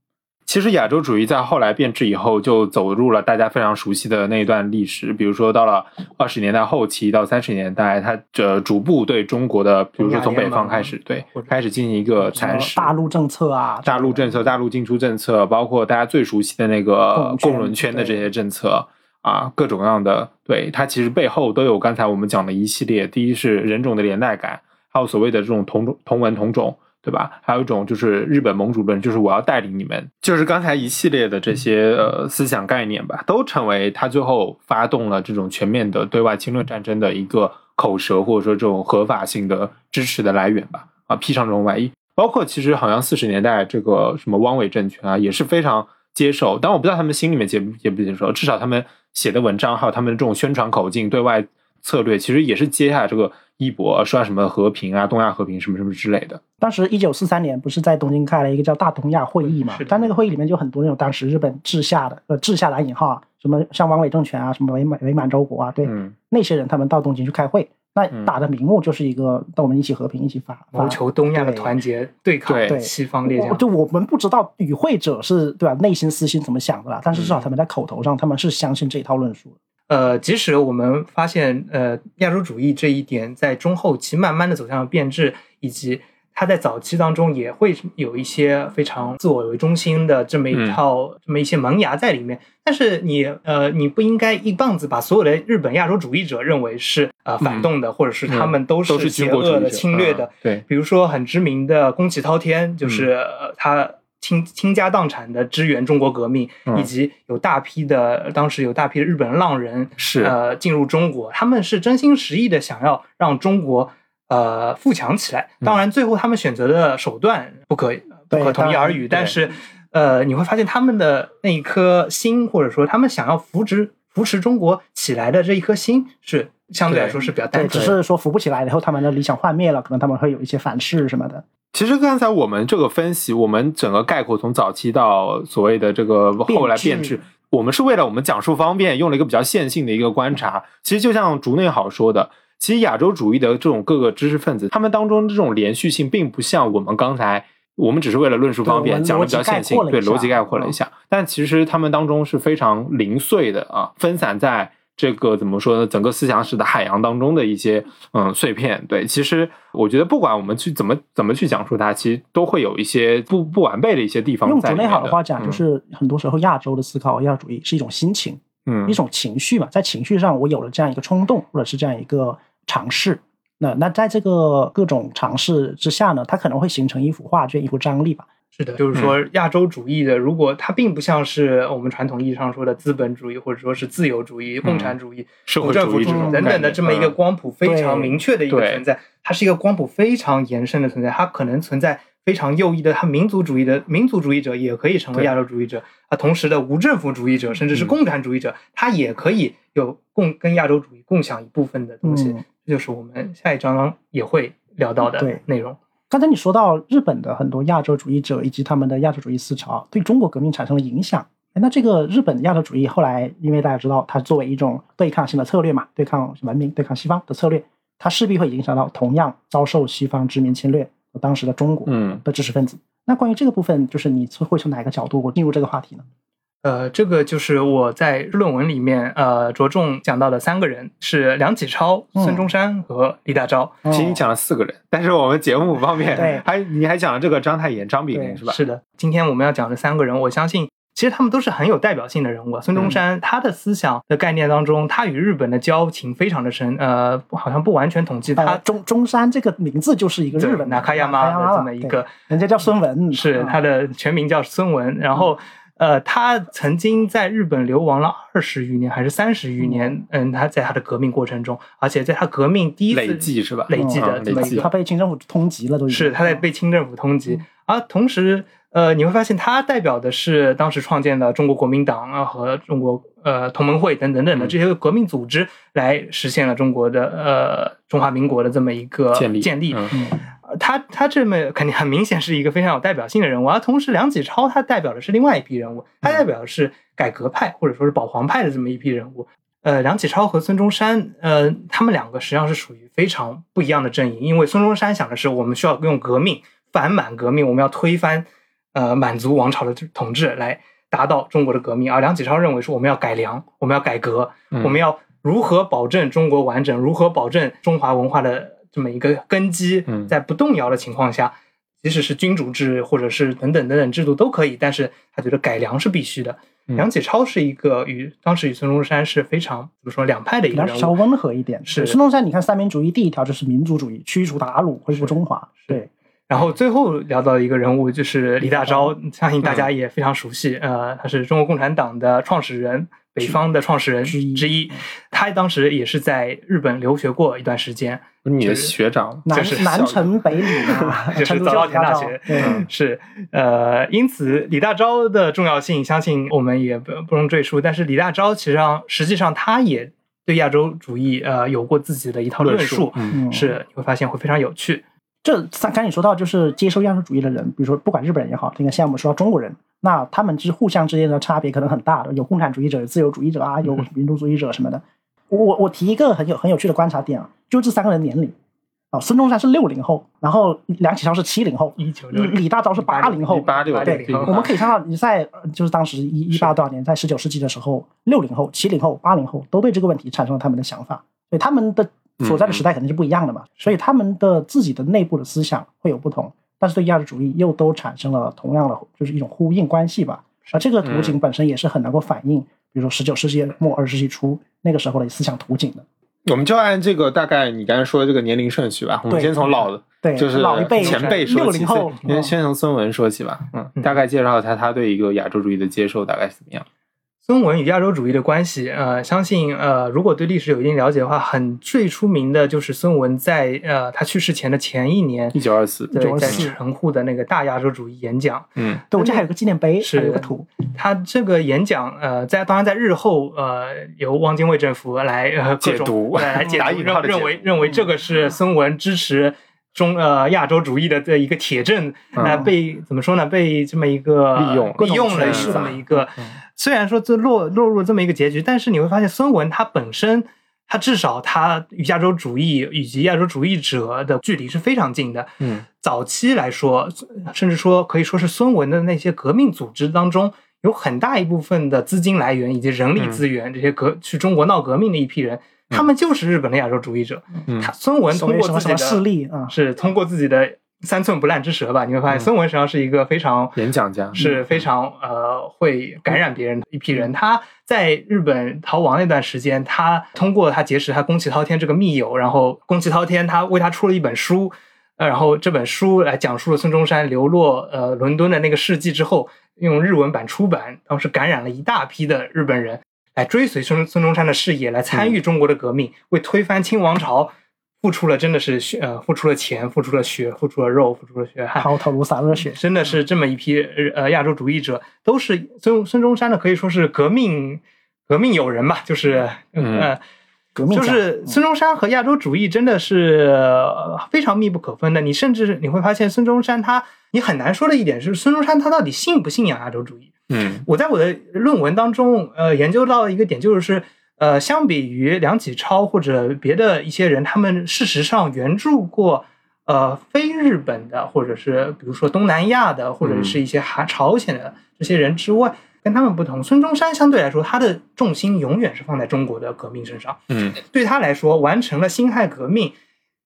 其实亚洲主义在后来变质以后，就走入了大家非常熟悉的那一段历史。比如说，到了二十年代后期到三十年代，它这逐步对中国的，比如说从北方开始，对开始进行一个蚕食。大陆政策啊，大陆政策、大陆进出政策，包括大家最熟悉的那个共共轮圈的这些政策啊，各种各样的，对它其实背后都有刚才我们讲的一系列。第一是人种的连带感，还有所谓的这种同种同文同种，对吧？还有一种就是日本盟主论，就是我要带领你们，就是刚才一系列的这些呃思想概念吧，都成为他最后发动了这种全面的对外侵略战争的一个口舌，或者说这种合法性的支持的来源吧。啊，披上这种外衣。包括其实好像四十年代这个什么汪伪政权啊，也是非常接受，但我不知道他们心里面接不接不接受，至少他们写的文章还有他们这种宣传口径、对外策略，其实也是接下来这个衣钵，说什么和平啊、东亚和平什么什么之类的。当时一九四三年不是在东京开了一个叫大东亚会议嘛是？但那个会议里面就很多那种当时日本治下的呃治下蓝引号啊，什么像汪伪政权啊，什么伪满伪满洲国啊，对、嗯那些人他们到东京去开会，那嗯打的名目就是一个到我们一起和平，一起发发谋求东亚的团结，对抗对西方列强。就我们不知道与会者是对吧、内心私心怎么想的啦，但是至少他们在口头上他们是相信这一套论述的。呃，即使我们发现，呃，亚洲主义这一点在中后期慢慢的走向了变质，以及它在早期当中也会有一些非常自我为中心的这么一嗯套、这么一些萌芽在里面。但是你呃，你不应该一棒子把所有的日本亚洲主义者认为是呃反动的，或者是他们都是邪恶的、侵略的。嗯对比如说很知名的宫崎滔天，就是、嗯呃他倾倾家荡产的支援中国革命，嗯以及有大批的当时有大批的日本浪人是呃进入中国，他们是真心实意的想要让中国呃富强起来。嗯当然，最后他们选择的手段不可不可同日而语，但是。呃，你会发现他们的那一颗心，或者说他们想要扶植扶持中国起来的这一颗心，是相对来说是比较单，纯的。只是说扶不起来，然后他们的理想幻灭了，可能他们会有一些反噬什么的。其实刚才我们这个分析，我们整个概括从早期到所谓的这个后来变变质质，我们是为了我们讲述方便，用了一个比较线性的一个观察。其实就像竹内好说的，其实亚洲主义的这种各个知识分子，他们当中这种连续性，并不像我们刚才。我们只是为了论述方便，讲的比较线性对逻辑概括了一下。但其实他们当中是非常零碎的啊，分散在这个怎么说呢？整个思想史的海洋当中的一些嗯碎片。对，其实我觉得不管我们去怎么怎么去讲述它，其实都会有一些不不完备的一些地方用竹内好的话讲，就嗯是很多时候亚洲的思考，亚洲主义是一种心情，嗯一种情绪嘛，在情绪上我有了这样一个冲动，或者是这样一个尝试。那那在这个各种尝试之下呢，它可能会形成一幅画卷，一幅张力吧。是的，就是说亚洲主义的，如果它并不像是我们传统意义上说的资本主义，或者说是自由主义、共产主义、社会无政府主主义这种等等的这么一个嗯。光谱非常明确的一个存在，它是一个光谱非常延伸的存在，它可能存在非常右翼的，它民族主义的民族主义者也可以成为亚洲主义者，啊，同时的无政府主义者甚至是嗯。共产主义者，他也可以有共跟亚洲主义共享一部分的东西，嗯。这就是我们下一章也会聊到的内容。刚才你说到日本的很多亚洲主义者以及他们的亚洲主义思潮对中国革命产生了影响。哎那这个日本亚洲主义后来，因为大家知道它作为一种对抗性的策略嘛，对抗文明、对抗西方的策略，它势必会影响到同样遭受西方殖民侵略和当时的中国嗯的知识分子。那关于这个部分，就是你会从哪个角度进入这个话题呢？呃，这个就是我在论文里面呃着重讲到的三个人是梁启超、嗯孙中山和李大钊。其实你讲了四个人，但是我们节目方面还你还讲了这个章太炎、张炳对麟是吧？是的，今天我们要讲的三个人，我相信其实他们都是很有代表性的人物啊。孙中山他的思想的概念当中，他与日本的交情非常的深，呃，好像不完全统计他呃，中中山这个名字就是一个日本的卡亚妈的这么一个，人家叫孙文，嗯是他的全名叫孙文，然后。呃，他曾经在日本流亡了二十余年，还是三十余年？嗯，他在他的革命过程中，而且在他革命第一次累计是吧？累计的嗯累计这么一个他被清政府通缉了，都已经是他在被清政府通缉嗯，而同时，呃，你会发现他代表的是当时创建的中国国民党啊和中国呃同盟会等等等的嗯这些革命组织，来实现了中国的呃中华民国的这么一个建立建立。他他这么肯定很明显是一个非常有代表性的人物，而同时梁启超他代表的是另外一批人物，他代表的是改革派或者说是保皇派的这么一批人物。呃，梁启超和孙中山，呃，他们两个实际上是属于非常不一样的阵营，因为孙中山想的是我们需要用革命反满革命，我们要推翻呃满族王朝的统治来达到中国的革命，而梁启超认为说我们要改良，我们要改革，嗯。我们要如何保证中国完整，如何保证中华文化的这么一个根基嗯，在不动摇的情况下，即使是君主制或者是等等等等制度都可以，但是他觉得改良是必须的。嗯梁启超是一个与当时与孙中山是非常怎么说两派的一个人物，梁启超温和一点。是孙中山，你看三民主义第一条就是民族主义，驱除鞑虏，恢复中华。对，然后最后聊到一个人物，就是李大钊，相信大嗯家也非常熟悉。呃，他是中国共产党的创始人，北方的创始人之一。他当时也是在日本留学过一段时间，你的学长南就是南城北理嘛，就是早稻田大学，嗯是呃，因此李大钊的重要性，相信我们也不不用赘述。但是李大钊其实上实际上他也对亚洲主义呃有过自己的一套论论述是你会发现会非常有趣。这刚才你说到，就是接受样式主义的人，比如说不管日本人也好，这个像我们说到中国人，那他们之互相之间的差别可能很大的，有共产主义者、有自由主义者啊，有民族主义者什么的。我我我提一个很有很有趣的观察点啊，就这三个人年龄啊，孙中山是六零后，然后梁启超是七零后，一九六李大钊是八零后一。八六对，对我们可以看到，你在呃就是当时一一八多少年，在十九世纪的时候，六零后、七零后、八零后都对这个问题产生了他们的想法，所以他们的所在的时代肯定是不一样的嘛，所以他们的自己的内部的思想会有不同，但是对亚洲主义又都产生了同样的就是一种呼应关系吧。而这个图景本身也是很能够反映，比如说十九世纪末二十世纪初那个时候的思想图景的。我们就按这个大概你刚才说的这个年龄顺序吧，我们先从老的，对，就是老一辈前辈说起，六零后，先先从孙文说起吧，嗯，大概介绍一下他对一个亚洲主义的接受大概是怎么样。孙文与亚洲主义的关系，呃，相信呃，如果对历史有一定了解的话，很最出名的就是孙文在呃他去世前的前一年，一九二四，对，在1924神户的那个大亚洲主义演讲，嗯。对，我这还有个纪念碑，是有个图，他这个演讲，呃，在当然在日后，呃，由汪精卫政府来呃解读。来来解读，认认为认为这个是孙文支持中呃亚洲主义的的一个铁证，那，嗯被怎么说呢？被这么一个利用利用了这么一个嗯，虽然说这落落入了这么一个结局，但是你会发现孙文他本身。他至少他与亚洲主义以及亚洲主义者的距离是非常近的，嗯早期来说，甚至说可以说是孙文的那些革命组织当中，有很大一部分的资金来源以及人力资源，这些革去中国闹革命的一批人，他们就是日本的亚洲主义者。嗯他孙文通过自己的势力啊，是通过自己的三寸不烂之舌吧，你会发现嗯孙文实际上是一个非常演讲家是非常呃会感染别人的一批人。他在日本逃亡那段时间，他通过他结识他宫崎滔天这个密友，然后宫崎滔天他为他出了一本书，呃，然后这本书来讲述了孙中山流落呃伦敦的那个事迹之后，用日文版出版，当时感染了一大批的日本人来追随孙孙中山的事业，来参与中国的革命，为推翻清王朝。付出了真的是血呃，付出了钱，付出了血，付出了肉，付出了血汗，抛头颅洒热血，真的是这么一批呃亚洲主义者，都是孙孙中山呢，可以说是革命革命友人吧，就是嗯呃，革命就是孙中山和亚洲主义真的是呃非常密不可分的。你甚至你会发现，孙中山他你很难说的一点是，孙中山他到底信不信仰亚洲主义？嗯我在我的论文当中，呃，研究到一个点，就是呃，相比于梁启超或者别的一些人，他们事实上援助过呃非日本的，或者是比如说东南亚的，或者是一些韩朝鲜的这些人之外，跟他们不同，孙中山相对来说，他的重心永远是放在中国的革命身上。嗯对他来说，完成了辛亥革命，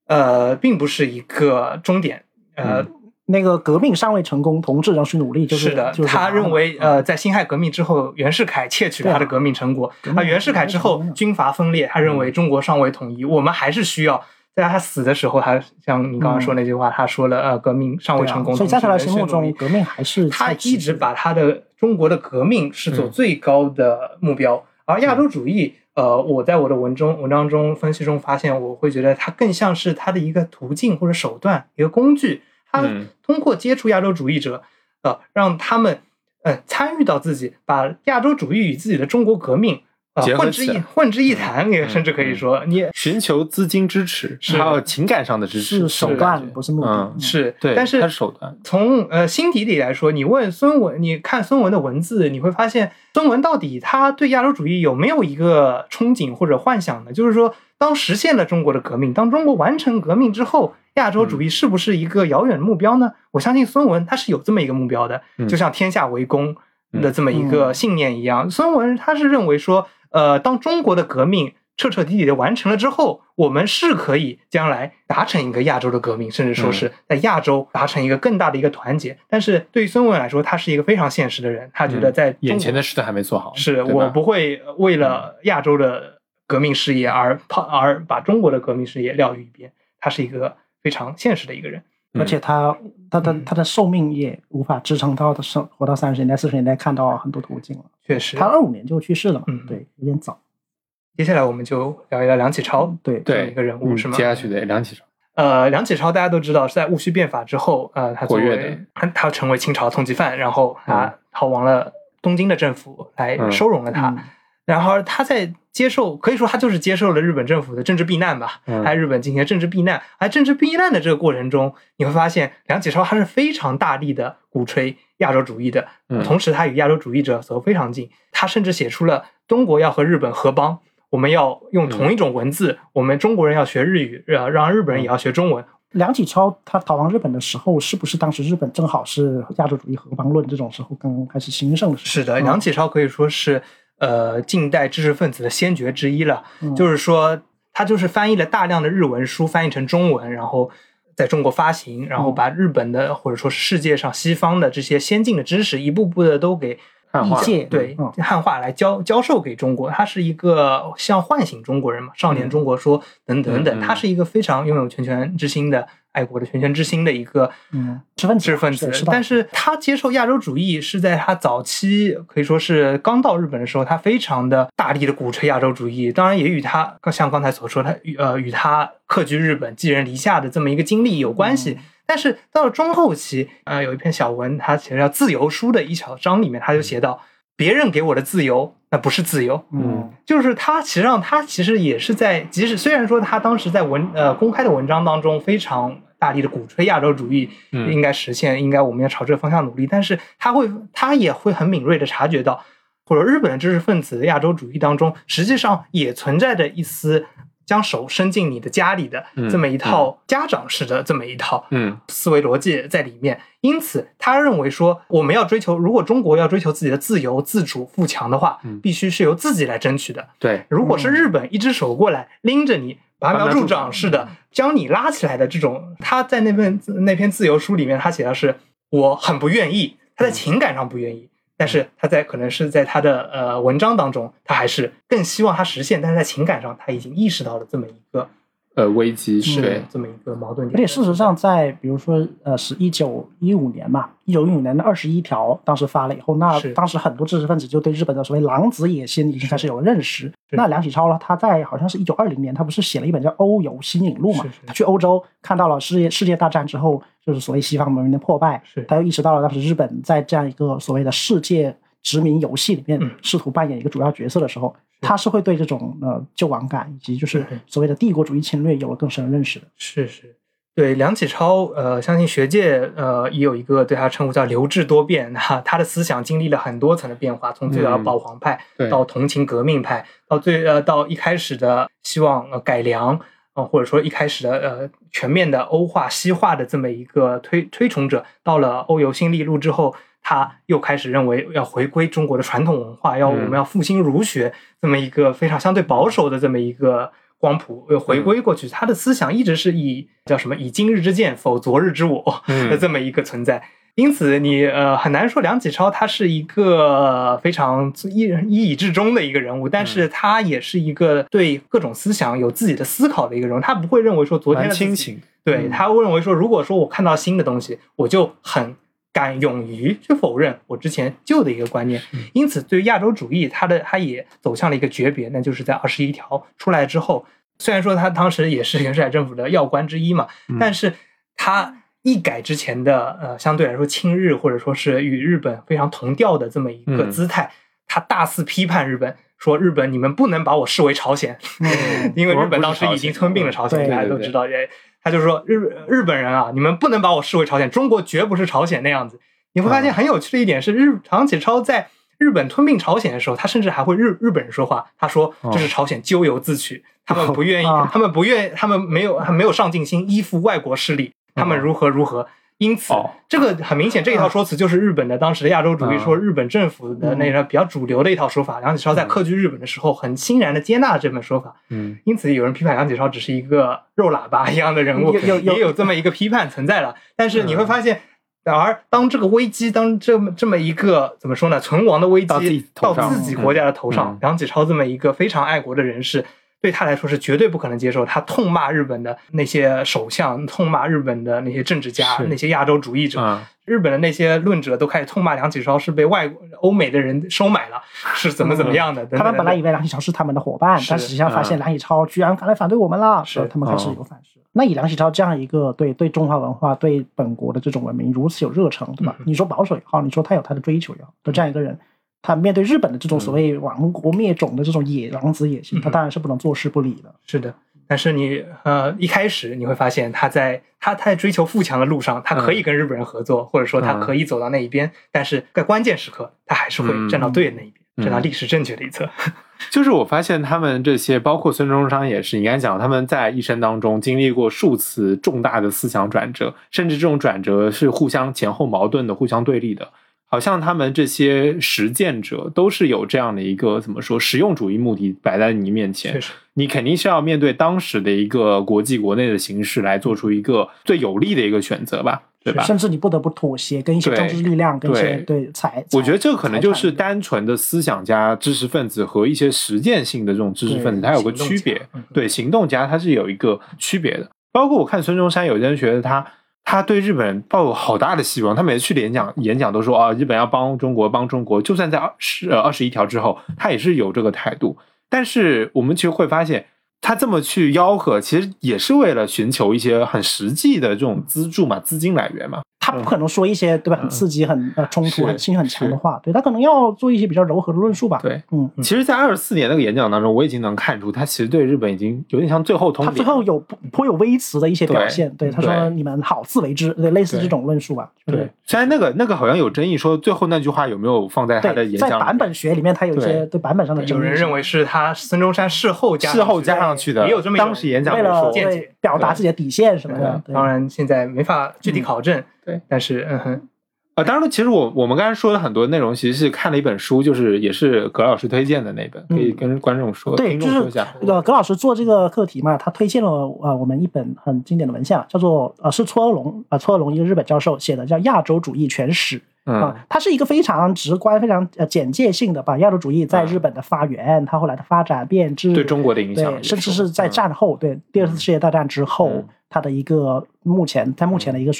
呃，并不是一个终点，呃。那个革命尚未成功，同志仍需努力，就是的，就是他认为，呃，呃，在辛亥革命之后，袁世凯窃取了他的革命成果。啊，袁世凯之后军阀分裂，他认为中国尚未统一，我们还是需要。在他死的时候，他像你刚刚说那句话，他说了，呃，革命尚未成功。啊所以在他的心目中，革命还是他一直把他的中国的革命视作最高的目标，而亚洲主义，呃，我在我的文中文章中分析中发现，我会觉得它更像是他的一个途径或者手段，一个工具。他嗯。通过接触亚洲主义者，呃，让他们呃参与到自己，把亚洲主义与自己的中国革命呃结合混之一混之一谈，也甚至可以说，你寻求资金支持，是。还有情感上的支持，是手段，不是目的。嗯。是对，但是它是手段，从呃心底里来说，你问孙文，你看孙文的文字，你会发现孙文到底他对亚洲主义有没有一个憧憬或者幻想呢？就是说，当实现了中国的革命，当中国完成革命之后，亚洲主义是不是一个遥远的目标呢？我相信孙文他是有这么一个目标的，嗯就像天下为公的这么一个信念一样。孙文他是认为说，呃，当中国的革命彻彻底底的完成了之后，我们是可以将来达成一个亚洲的革命，甚至说是在亚洲达成一个更大的一个团结。但是对于孙文来说，他是一个非常现实的人，他觉得在眼前的事都还没做好，是我不会为了亚洲的革命事业而抛而把中国的革命事业撂于一边。他是一个非常现实的一个人。而且他他的嗯他的寿命也无法支撑到的生活到三十年代四十年代看到很多途径了。确实他，二五年就去世了嘛，嗯对，有点早。接下来我们就聊一聊梁启超对对一个人物嗯是吗？接下去的梁启超，呃，梁启超大家都知道是在戊戌变法之后，呃，他作活跃的为他他成为清朝通缉犯，然后嗯他逃亡了东京的政府来嗯收容了他。嗯然后他在接受，可以说他就是接受了日本政府的政治避难吧，嗯在日本进行政治避难。而政治避难的这个过程中，你会发现梁启超他是非常大力的鼓吹亚洲主义的，嗯同时他与亚洲主义者走得非常近。他甚至写出了中国要和日本合邦，我们要用同一种文字，我们中国人要学日语，让，让日本人也要学中文。梁启超他逃亡日本的时候，是不是当时日本正好是亚洲主义合邦论这种时候刚刚开始兴盛的时候？是的，嗯梁启超可以说是呃近代知识分子的先觉之一了。嗯就是说，他就是翻译了大量的日文书，翻译成中文，然后在中国发行，然后把日本的或者说是世界上西方的这些先进的知识，一步步的都给汉化对嗯汉化来教教授给中国。他是一个像唤醒中国人嘛，少年中国说等等等，他是一个非常拥有拳拳之心的爱国的拳拳之心的一个嗯知识分子知识分子但是他接受亚洲主义是在他早期可以说是刚到日本的时候，他非常的大力的鼓吹亚洲主义，当然也与他像刚才所说，他与呃与他客居日本、寄人篱下的这么一个经历有关系。但是到了中后期，呃，有一篇小文，他写的叫《自由书》的一小章里面，他就写到，别人给我的自由，那不是自由，嗯就是他，实际上他其实也是在，即使虽然说他当时在文呃公开的文章当中非常大力的鼓吹亚洲主义，嗯应该实现，应该我们要朝这个方向努力，但是他会他也会很敏锐的察觉到，或者日本的知识分子的亚洲主义当中，实际上也存在着一丝将手伸进你的家里的嗯这么一套家长式的这么一套嗯。思维逻辑在里面。因此，他认为说，我们要追求，如果中国要追求自己的自由、自主、富强的话嗯，必须是由自己来争取的。对，如果是日本一只手过来拎着你，拔苗助长似的将你拉起来的这种，他在那份那篇自由书里面，他写的是我很不愿意，他在情感上不愿意，但是他在可能是在他的呃文章当中，他还是更希望他实现，但是在情感上他已经意识到了这么一个呃，危机是对，这么一个矛盾点。而且事实上，在比如说呃是一九一五年嘛，一九一五年的二十一条当时发了以后，那当时很多知识分子就对日本的所谓狼子野心已经开始有了认识。那梁启超呢，他在好像是一九二零年，他不是写了一本叫《欧游新引录》嘛？他去欧洲看到了世界世界大战之后，就是所谓西方文明的破败是，他又意识到了当时日本在这样一个所谓的世界殖民游戏里面嗯试图扮演一个主要角色的时候，他是会对这种呃救亡感以及就是嗯所谓的帝国主义侵略有了更深的认识的。是是，对梁启超，呃，相信学界呃也有一个对他称呼叫流志多变，哈，他的思想经历了很多层的变化，从最早的嗯保皇派、对到同情革命派，到最呃到一开始的希望呃改良。呃，或者说一开始的呃全面的欧化西化的这么一个推推崇者，到了欧游新历录之后，他又开始认为要回归中国的传统文化，要我嗯们要复兴儒学这么一个非常相对保守的这么一个光谱，又回归过去。他的思想一直是以叫什么以今日之见否昨日之我嗯 的这么一个存在。因此你，呃很难说梁启超他是一个非常一一以至终的一个人物，但是他也是一个对各种思想有自己的思考的一个人物。他不会认为说昨天蛮的自己清醒，对嗯他会认为说，如果说我看到新的东西，我就很敢勇于去否认我之前旧的一个观念。嗯因此，对于亚洲主义，它的它也走向了一个诀别，那就是在二十一条出来之后，虽然说他当时也是袁世凯政府的要官之一嘛，嗯但是他一改之前的呃相对来说亲日或者说是与日本非常同调的这么一个嗯姿态，他大肆批判日本。说日本，你们不能把我视为朝鲜，嗯 因为日本当时已经吞并了朝鲜，大家都知道。也他就说日日本人啊，你们不能把我视为朝鲜，中国绝不是朝鲜那样子。你会发现很有趣的一点是，日唐启超在日本吞并朝鲜的时候，他甚至还会日日本人说话，他说这是朝鲜咎由自取，他们不愿意啊，他们不愿，他们没有他没有上进心，依附外国势力，他们如何如何。因此哦，这个很明显，这一套说辞就是日本的当时的亚洲主义，嗯说日本政府的那个比较主流的一套说法。梁启超在客居日本的时候，很欣然的接纳这本说法。嗯因此，有人批判梁启超只是一个肉喇叭一样的人物，也有这么一个批判存在了。但是你会发现，而当这个危机，当这么这么一个怎么说呢，存亡的危机到自己国家的头上嗯，梁启超这么一个非常爱国的人士。对他来说是绝对不可能接受，他痛骂日本的那些首相，痛骂日本的那些政治家，那些亚洲主义者，啊日本的那些论者都开始痛骂梁启超是被外国欧美的人收买了，是怎么怎么样的。等等他们本来以为梁启超是他们的伙伴，但实际上发现嗯梁启超居然敢来反对我们了，是呃他们开始有反思。那以梁启超这样一个对对中华文化、对本国的这种文明如此有热忱，对吧？嗯你说保守也好，你说他有他的追求也好，就这样一个人，他面对日本的这种所谓亡国灭种的这种野狼子野心，嗯他当然是不能坐视不理的。是的，但是你呃一开始你会发现他在他他在追求富强的路上，他可以跟日本人合作，或者说他嗯可以走到那一边，但是在关键时刻他还是会站到对的那一边，嗯站到历史正确的一侧。就是我发现他们这些，包括孙中山也是，你刚才讲他们在一生当中经历过数次重大的思想转折，甚至这种转折是互相前后矛盾的、互相对立的。好像他们这些实践者都是有这样的一个怎么说实用主义目的摆在你面前你肯定是要面对当时的一个国际国内的形势来做出一个最有利的一个选择吧，对吧？甚至你不得不妥协，跟一些政治力量，跟一些对对财，我觉得这可能就是单纯的思想家、知识分子和一些实践性的这种知识分子，对它有个区别。对，行动家他是有一个区别的。包括我看孙中山，有些人觉得他他对日本抱有好大的希望，他每次去演讲演讲都说啊，日本要帮中国帮中国，就算在二十呃二十一条之后，他也是有这个态度。但是我们其实会发现，他这么去吆喝，其实也是为了寻求一些很实际的这种资助嘛，资金来源嘛。他不可能说一些对吧，很刺激、很呃冲突、是很性很强的话，对他可能要做一些比较柔和的论述吧。对，嗯，其实，在二十四年那个演讲当中，我已经能看出，他其实对日本已经有点像最后通牒。他最后有颇颇有微词的一些表现，对。他说你们好自为之，对类似这种论述吧。对，虽然那个那个好像有争议，说最后那句话有没有放在他的，演讲在版本学里面，他有一些对。对版本上的争议。有人认为是他孙中山事后加事后加上去的，也有这么当时演讲为了没说。见解表达自己的底线什么的，当然现在没法具体考证，对，但是嗯哼，啊，当然了，其实我我们刚才说的很多内容，其实是看了一本书，就是也是葛老师推荐的那本，可以跟观众说，对，听就是众说一下。那个葛老师做这个课题嘛，他推荐了呃我们一本很经典的文献，叫做呃是搓龙呃搓龙一个日本教授写的，叫《亚洲主义全史》嗯。啊，它是一个非常直观、非常呃简介性的把亚洲主义在日本的发源、它后来的发展变质，对中国的影响对，甚至是在嗯。战后，对第二次世界大战之后嗯，它的一个目前在目前的一个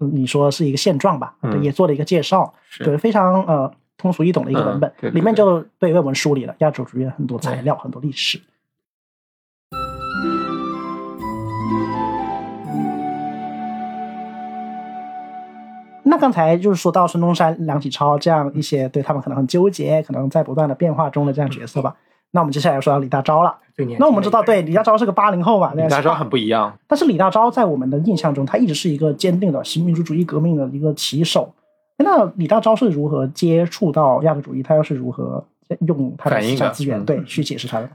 嗯你说是一个现状吧，对，嗯。也做了一个介绍，是。对，非常呃通俗易懂的一个嗯文本，对对里面就。对为我们梳理了亚洲主义的很多材料、很多历史。那刚才就是说到孙中山、梁启超这样一些对他们可能很纠结、可能在不断的变化中的这样角色吧。那我们接下来说到李大钊了。那我们知道，对李大钊是个八零后嘛，李大钊很不一样，但是李大钊在我们的印象中，他一直是一个坚定的新民主主义革命的一个旗手。那李大钊是如何接触到亚洲主义？他又是如何用他的思想资源嗯对去解释他的？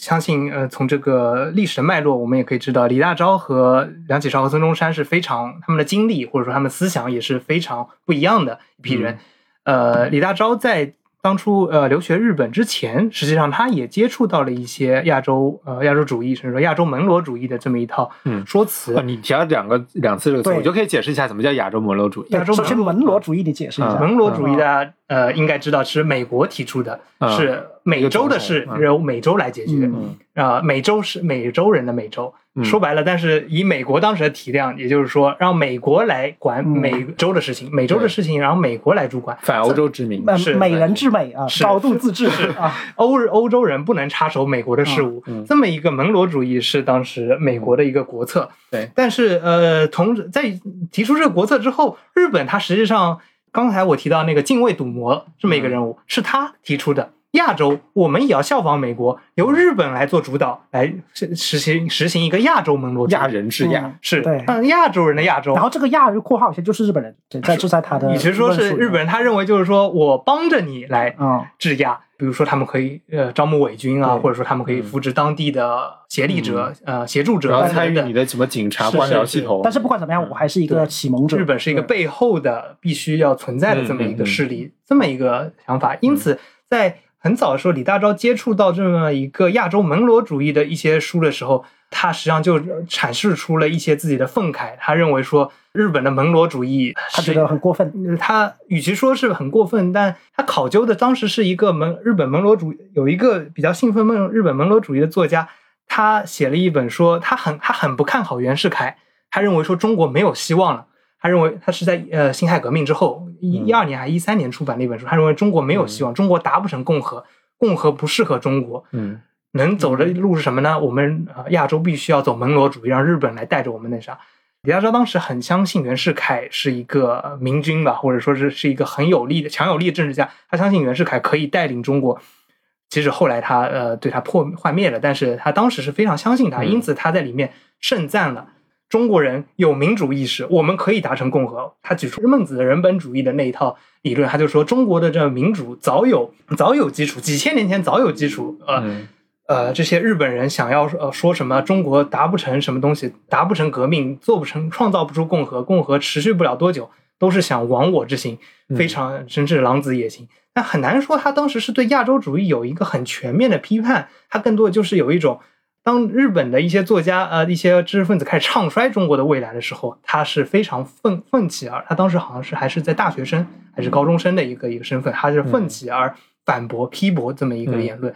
相信呃，从这个历史的脉络，我们也可以知道，李大钊和梁启超和孙中山是非常他们的经历或者说他们思想也是非常不一样的一批人。呃，李大钊在当初呃留学日本之前，实际上他也接触到了一些亚洲呃亚洲主义，甚至说亚洲门罗主义的这么一套嗯说辞。哦，你提到两个两次这个词，我就可以解释一下什么叫亚洲门罗主义。亚洲首先门罗主义，你解释一下。嗯门罗主义大家呃应该知道是美国提出的，嗯是美洲的事由美洲来解决。嗯。啊，美洲是美洲人的美洲，嗯。说白了，但是以美国当时的体量，也就是说，让美国来管嗯。美洲的事情，美洲的事情然后美国来主管，反欧洲殖民，呃是。美人治美啊，是。高度自治。啊，欧欧洲人不能插手美国的事务。这么一个门罗主义是当时美国的一个国策。对，但是呃，同在提出这个国策之后，日本它实际上刚才我提到那个近卫赌魔这么一个人物，是他提出的。亚洲，我们也要效仿美国，由日本来做主导，来实实行实行一个亚洲门罗主义亚人治亚。嗯是。对。嗯亚洲人的亚洲。然。后这个亚就括号一下，就是日本人，对，在就在他的与其说是日本人，他认为就是说我帮着你来啊，制亚，比如说他们可以呃招募伪军啊，或者说他们可以扶植当地的协力者、呃协助者等然后参与你的什么警察官僚系统，但是不管怎么样，我还是一个启蒙者。日本是一个背后的必须要存在的这么一个势力，这么一个想法。因此，在很早的时候，李大钊接触到这么一个亚洲门罗主义的一些书的时候，他实际上就阐释出了一些自己的愤慨。他认为说，日本的门罗主义他觉得很过分。呃他与其说是很过分，但他考究的当时是一个门日本门罗主有一个比较兴奋梦日本门罗主义的作家，他写了一本说他很他很不看好袁世凯，他认为说中国没有希望了。他认为他是在呃辛亥革命之后一一二年还一三年出版的一本书，他认为中国没有希望，中国达不成共和，共和不适合中国，嗯能走的路是什么呢？我们呃亚洲必须要走门罗主义，让日本来带着我们那啥。李大钊当时很相信袁世凯是一个呃明君吧，或者说是是一个很有力的、强有力的政治家。他相信袁世凯可以带领中国。即使后来他呃对他破幻灭了，但是他当时是非常相信他，嗯因此他在里面盛赞了中国人有民主意识，我们可以达成共和。他举出孟子的人本主义的那一套理论，他就说中国的这个民主早有早有基础，几千年前早有基础。呃，嗯呃，这些日本人想要呃说什么中国达不成什么东西，达不成革命，做不成，创造不出共和，共和持续不了多久，都是想亡我之心，非常甚至狼子野心。但很难说他当时是对亚洲主义有一个很全面的批判，他更多的就是有一种，当日本的一些作家呃一些知识分子开始唱衰中国的未来的时候，他是非常奋奋起而他当时好像是还是在大学生还是高中生的一个一个身份，他是奋起而反驳批驳这么一个言论。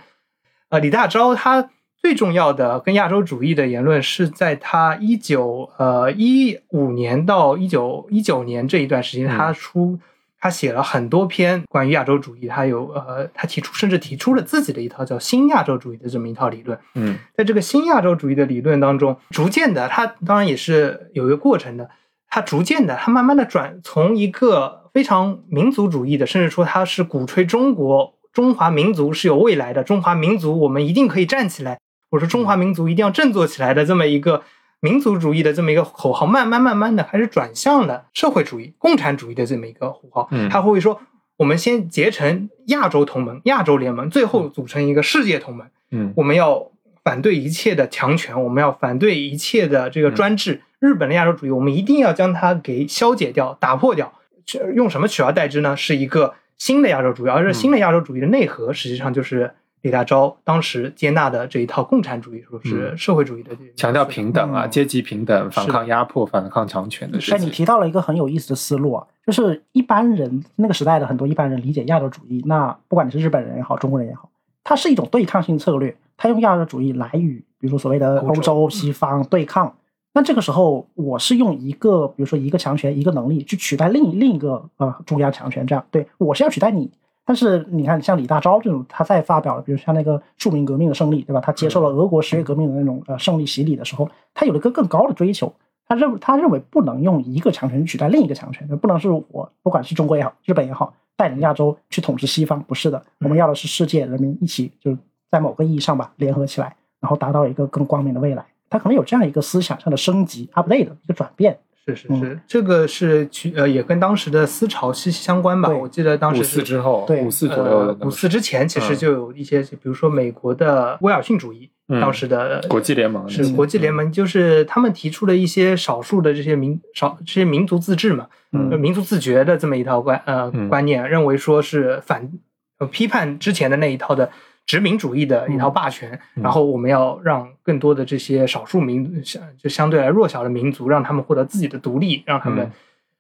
呃，李大钊他最重要的跟亚洲主义的言论是在他一九呃一五年到一九一九年这一段时间，嗯。他出他写了很多篇关于亚洲主义，他有呃他提出甚至提出了自己的一套叫新亚洲主义的这么一套理论。嗯在这个新亚洲主义的理论当中，逐渐的，他当然也是有一个过程的，他逐渐的，他慢慢的转从一个非常民族主义的，甚至说他是鼓吹中国中华民族是有未来的，中华民族我们一定可以站起来，或者说中华民族一定要振作起来的这么一个民族主义的这么一个口号，慢慢慢慢的开始转向了社会主义、共产主义的这么一个口号。嗯他会说，我们先结成亚洲同盟、亚洲联盟，最后组成一个世界同盟。嗯我们要反对一切的强权，我们要反对一切的这个专制。日本的亚洲主义，我们一定要将它给消解掉、打破掉。去用什么取而代之呢？是一个新的亚洲主义，而这新的亚洲主义的内核，实际上就是李大钊当时接纳的这一套共产主义，说是社会主义的这强调平等啊，嗯阶级平等，反抗压迫，反抗强权的事哎，你。提到了一个很有意思的思路啊，就是一般人那个时代的很多一般人理解亚洲主义，那不管你是日本人也好，中国人也好，它是一种对抗性策略，它用亚洲主义来与比如说所谓的欧欧洲洲西方对抗。那这个时候，我是用一个比如说一个强权一个能力去取代另一另一个呃中央强权，这样对我是要取代你。但是你看，像李大钊这种，他在发表了，比如像那个著名革命的胜利，对吧？他接受了俄国十月革命的那种呃胜利洗礼的时候，他有了一个更高的追求，他认他认为不能用一个强权取代另一个强权，不能是我不管是中国也好，日本也好，带领亚洲去统治西方，不是的，我们要的是世界人民一起，就是在某个意义上吧，联合起来，然后达到一个更光明的未来。他可能有这样一个思想上的升级 update 的一个转变。是是是，这个是去呃也跟当时的思潮息息相关吧。我记得当时五四之后，对五四左右呃五四之前，其实嗯。就有一些，比如说美国的威尔逊主义，嗯当时的国际联盟是国际联盟，就是他们提出了一些少数的这些民少这些民族自治嘛，民族自觉的这么一套观呃嗯。观念，认为说是反呃批判之前的那一套的殖民主义的一套霸权，嗯。然后我们要让更多的这些少数民相就相对来弱小的民族，让他们获得自己的独立，让他们嗯。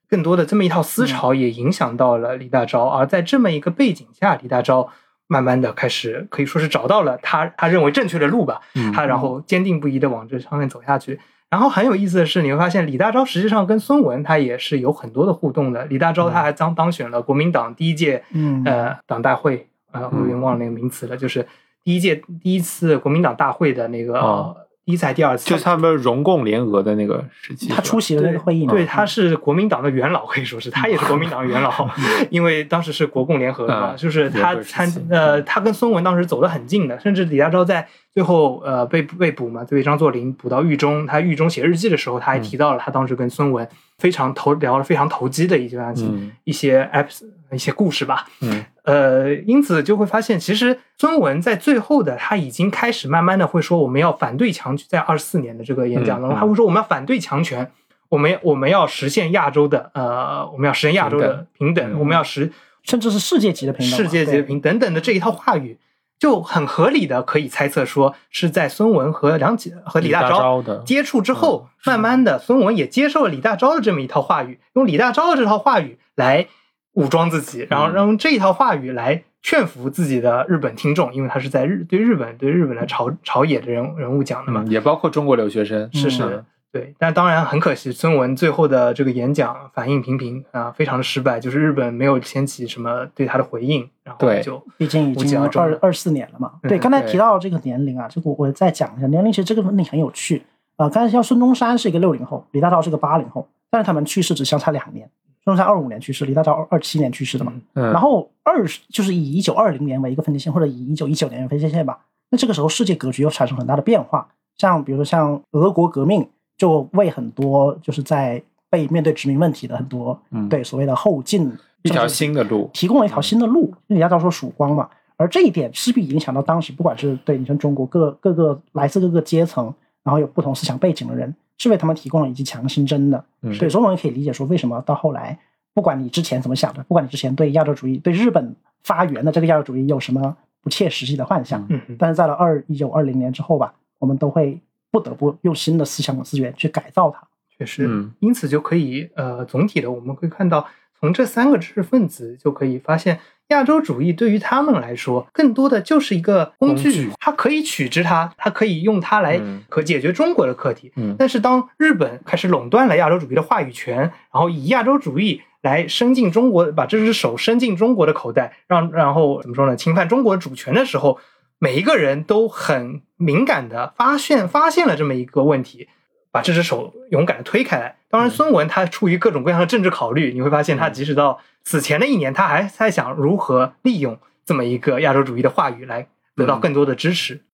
更多的这么一套思潮也影响到了李大钊，而在这么一个背景下，李大钊慢慢的开始可以说是找到了他他认为正确的路吧，嗯。他然后坚定不移的往这上面走下去。然后很有意思的是，你会发现李大钊实际上跟孙文他也是有很多的互动的。李大钊他还当当选了国民党第一届嗯。呃党大会，呃我有点忘了那个名词了，就是第一届第一次国民党大会的那个、哦。第一次还是第二次，就是他们容共联俄的那个时期，他出席了那个会议嘛？对，他是国民党的元老，可以说是他也是国民党元老，因为当时是国共联合的嘛，嗯就是他参呃，他跟孙文当时走得很近的，甚至李大钊在最后呃被被捕嘛，被张作霖捕到狱中，他狱中写日记的时候，他还提到了他当时跟孙文非常投聊了非常投机的一些嗯。一些 apps 一些故事吧，嗯。呃，因此就会发现，其实孙文在最后的他已经开始慢慢的会说，我们要反对强权，在二十四年的这个演讲当中，他会说我们要反对强权，我们我们要实现亚洲的呃，我们要实现亚洲的平等，嗯。我们要实甚至是世界级的平等，世界级的平等等的这一套话语，就很合理的可以猜测说是在孙文和梁启和李大钊钊的。接触之后，慢慢的孙文也接受了李大钊的这么一套话语，用李大钊的这套话语来武装自己，然后嗯用这一套话语来劝服自己的日本听众，因为他是在日对日本对日本的朝朝野的人人物讲的嘛。嗯，，也包括中国留学生，是是。对，但当然很可惜，孙文最后的这个演讲反应平平啊，非常的失败，就是日本没有掀起什么对他的回应，然后就毕竟已经二二四年了嘛。嗯对，刚才提到这个年龄啊，这个我再讲一下，年龄其实这个问题很有趣。呃，刚才像孙中山是一个六零后，李大钊是个八零后，但是他们去世只相差两年。孙中山二五年去世，李大钊二二七年去世的嘛。嗯，然后二十就是以一九二零年为一个分界线，或者以一九一九年为分界线吧。那这个时候世界格局又产生很大的变化，像比如说像俄国革命，就为很多就是在被面对殖民问题的很多、嗯。对所谓的后进一条新的路，提供了一条新的路。李大钊说曙光嘛，而这一点势必影响到当时不管是对你像中国各各个来自各个阶层，然后有不同思想背景的人，是为他们提供了一剂强心针的。嗯。对，所以我们可以理解说，为什么到后来，不管你之前怎么想的，不管你之前对亚洲主义、对日本发源的这个亚洲主义有什么不切实际的幻想，但是在了二一九二零年之后吧，我们都会不得不用新的思想和资源去改造它。确实，嗯因此就可以呃，总体的我们会看到，从这三个知识分子就可以发现，亚洲主义对于他们来说，更多的就是一个工具，工具它可以取之它，它可以用它来嗯可解决中国的课题。嗯但是当日本开始垄断了亚洲主义的话语权，然后以亚洲主义来伸进中国，把这只手伸进中国的口袋，让然后怎么说呢？侵犯中国主权的时候，每一个人都很敏感的发现发现了这么一个问题，把这只手勇敢的推开来。当然，孙文他出于各种各样的政治考虑，你会发现他即使到此前的一年，他还在想如何利用这么一个亚洲主义的话语来得到更多的支持。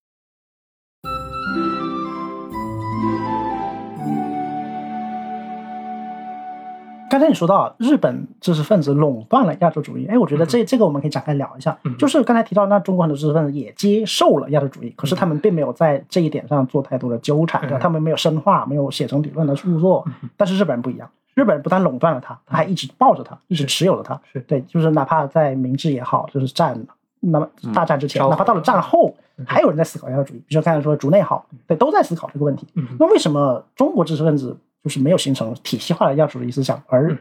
刚才你说到日本知识分子垄断了亚洲主义，哎，我觉得这这个我们可以展开聊一下。嗯就是刚才提到，那中国很多知识分子也接受了亚洲主义，可是他们并没有在这一点上做太多的纠缠，对吧？嗯他们没有深化，没有写成理论的著作。但是日本人不一样，日本人不但垄断了它，他还一直抱着它，一直持有了它。是。对，就是哪怕在明治也好，就是战，那么大战之前，哪怕到了战后，还有人在思考亚洲主义，比如说刚才说竹内好，对，都在思考这个问题。嗯那为什么中国知识分子就是没有形成体系化的亚洲主义思想，而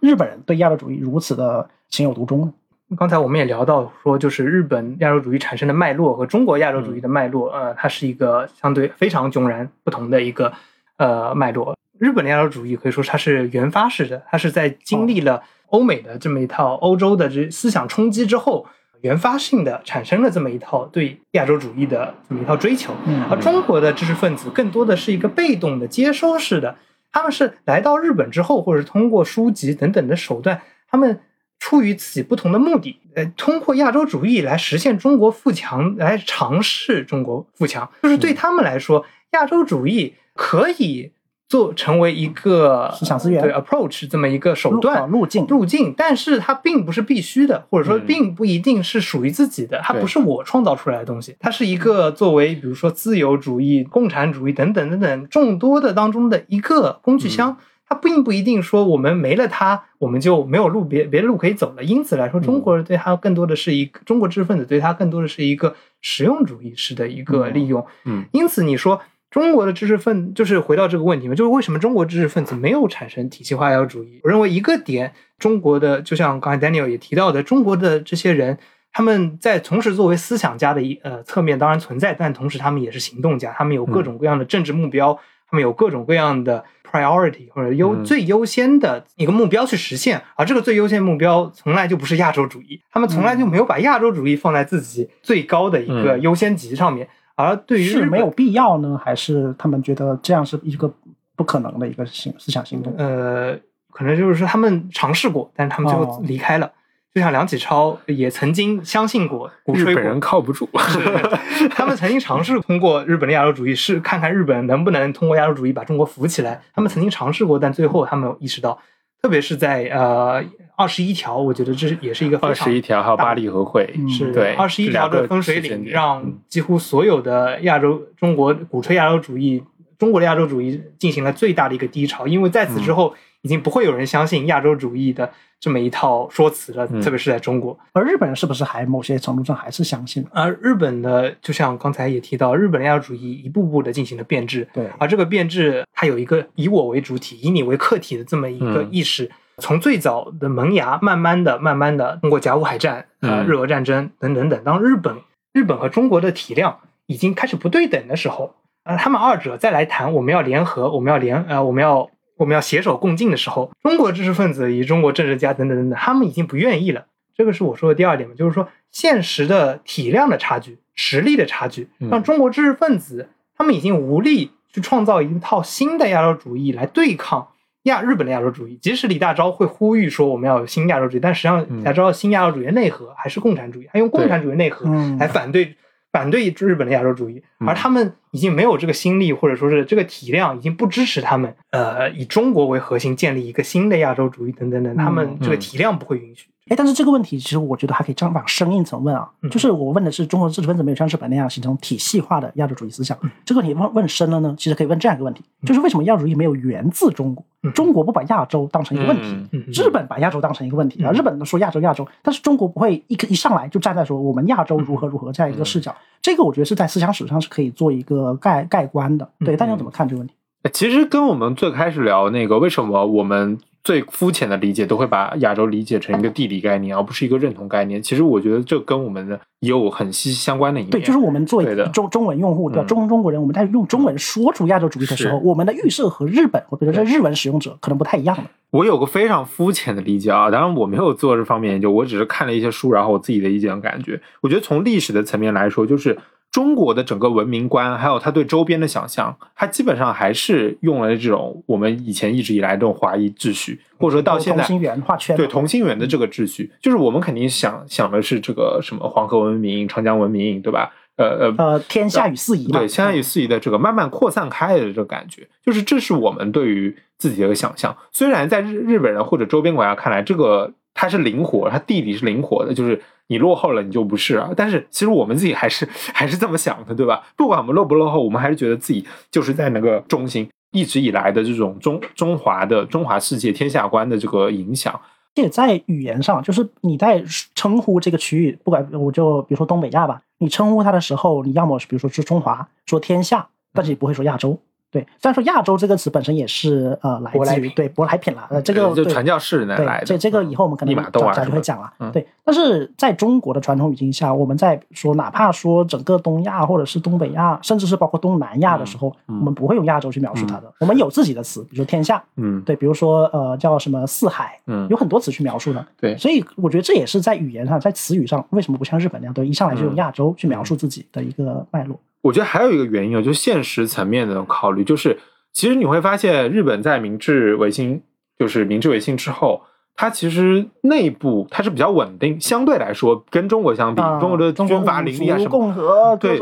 日本人对亚洲主义如此的情有独钟呢？刚才我们也聊到说，就是日本亚洲主义产生的脉络和中国亚洲主义的脉络，呃，它是一个相对非常迥然不同的一个呃脉络。日本的亚洲主义可以说它是原发式的，它是在经历了欧美的这么一套欧洲的这思想冲击之后，原发性的产生了这么一套对亚洲主义的这么一套追求。嗯而中国的知识分子更多的是一个被动的接收式的，他们是来到日本之后，或者是通过书籍等等的手段，他们出于自己不同的目的，呃，通过亚洲主义来实现中国富强，来尝试中国富强，就是对他们来说，亚洲主义可以做成为一个思想资源。对 approach 这么一个手路段呃路径。路径，但是它并不是必须的，或者说嗯。并不一定是属于自己的，它不是我创造出来的东西，它是一个作为比如说自由主义、共产主义等等等等众多的当中的一个工具箱。它并不一定说我们没了它，我们就没有路别别的路可以走了。因此来说，中国人对它更多的是一个中国知识分子对它更多的是一个实用主义式的一个利用。嗯。因此你说中国的知识分就是回到这个问题嘛，就是为什么中国知识分子没有产生体系化亚洲主义？我认为一个点，中国的就像刚才 Daniel 也提到的，中国的这些人。他们在同时作为思想家的一呃侧面当然存在，但同时他们也是行动家，他们有各种各样的政治目标，他们有各种各样的 priority 或者优嗯最优先的一个目标去实现，而这个最优先目标从来就不是亚洲主义，他们从来就没有把亚洲主义放在自己最高的一个嗯优先级上面。而对于是没有必要呢，还是他们觉得这样是一个不可能的一个行思想行动？呃，可能就是说他们尝试过，但是他们最后哦离开了。就像梁启超也曾经相信过、鼓吹过日本人，靠不住。是他们曾经尝试通过日本的亚洲主义，是看看日本能不能通过亚洲主义把中国扶起来。他们曾经尝试过，但最后他们意识到，特别是在呃二十一条，我觉得这是也是一个非二十一条还有巴黎和会，嗯是对二十一条的分水岭，让嗯几乎所有的亚洲中国鼓吹亚洲主义、中国的亚洲主义进行了最大的一个低潮，因为在此之后，已经不会有人相信亚洲主义的这么一套说辞了，嗯特别是在中国。而日本人是不是还某些程度上还是相信？而日本的，就像刚才也提到，日本的亚洲主义一步步的进行了变质，对，而这个变质，它有一个以我为主体、以你为客体的这么一个嗯意识。从最早的萌芽，慢慢的、慢慢的，通过甲午海战、呃嗯日俄战争等等等，当日本、日本和中国的体量已经开始不对等的时候，呃，他们二者再来谈我们要联合，我们要联呃，我们要我们要携手共进的时候，中国知识分子以及中国政治家等等等等，他们已经不愿意了。这个是我说的第二点嘛，就是说现实的体量的差距、实力的差距，嗯让中国知识分子他们已经无力去创造一套新的亚洲主义来对抗亚日本的亚洲主义。即使李大钊会呼吁说我们要有新亚洲主义，但实际上嗯李大钊新亚洲主义的内核还是共产主义，他用共产主义内核嗯来反对。反对日本的亚洲主义，嗯而他们已经没有这个心力，或者说是这个体量，已经不支持他们，呃，以中国为核心建立一个新的亚洲主义等等等，他们这个嗯体量不会允许。哎，但是这个问题其实我觉得还可以这样往深一层问啊，嗯就是我问的是中国知识分子没有像日本那样形成体系化的亚洲主义思想，这个问题问问深了呢，其实可以问这样一个问题，就是为什么亚洲主义没有源自中国？嗯中国不把亚洲当成一个问题，日本把亚洲当成一个问题啊，嗯。日本说亚洲亚洲，但是中国不会一个一上来就站在说我们亚洲如何如何这样一个视角，这个我觉得是在思想史上是可以做一个概概观的。对，嗯大家怎么看这个问题？其实跟我们最开始聊那个为什么我们最肤浅的理解都会把亚洲理解成一个地理概念，而不是一个认同概念。其实我觉得这跟我们的也有很息息相关的一面。对，就是我们作为中中文用户，对吧？嗯中中国人，我们在用中文说出亚洲主义的时候，我们的预设和日本或者是日文使用者可能不太一样的。我有个非常肤浅的理解啊，当然我没有做这方面研究，我只是看了一些书，然后我自己的一点感觉。我觉得从历史的层面来说，就是中国的整个文明观，还有他对周边的想象，他基本上还是用了这种我们以前一直以来这种华裔秩序，或者说到现在同心圆画圈，对同心圆的这个秩序，就是我们肯定想想的是这个什么黄河文明、长江文明，对吧？呃呃，呃，天下与四夷嘛，对，天下与四夷的这个慢慢扩散开的这个感觉，就是这是我们对于自己的一个想象。虽然在日日本人或者周边国家看来，这个它是灵活，它地理是灵活的，就是你落后了你就不是啊。但是其实我们自己还是 还是这么想的，对吧？不管我们落不落后，我们还是觉得自己就是在那个中心。一直以来的这种中中华的中华世界天下观的这个影响，而且在语言上，就是你在称呼这个区域，不管我就比如说东北亚吧，你称呼它的时候，你要么是比如说是中华，说天下，但是也不会说亚洲。对，虽然说亚洲这个词本身也是呃来自于对舶来品了，呃这个对就传教士那来的。对，这这个以后我们可能利玛窦啊讲什么的就会讲了。嗯对，但是在中国的传统语境下，我们在说哪怕说整个东亚或者是东北亚，甚至是包括东南亚的时候，我们不会用亚洲去描述它的，我们有自己的词，比如说天下，嗯对，比如说呃叫什么四海，嗯有很多词去描述的。对所以我觉得这也是在语言上，在词语上，为什么不像日本那样，对，一上来就用嗯亚洲去描述自己的一个脉络。我觉得还有一个原因啊，就是现实层面的考虑，就是其实你会发现，日本在明治维新，就是明治维新之后，它其实内部它是比较稳定，相对来说跟中国相比，啊中国的军阀五林立啊什么。共和对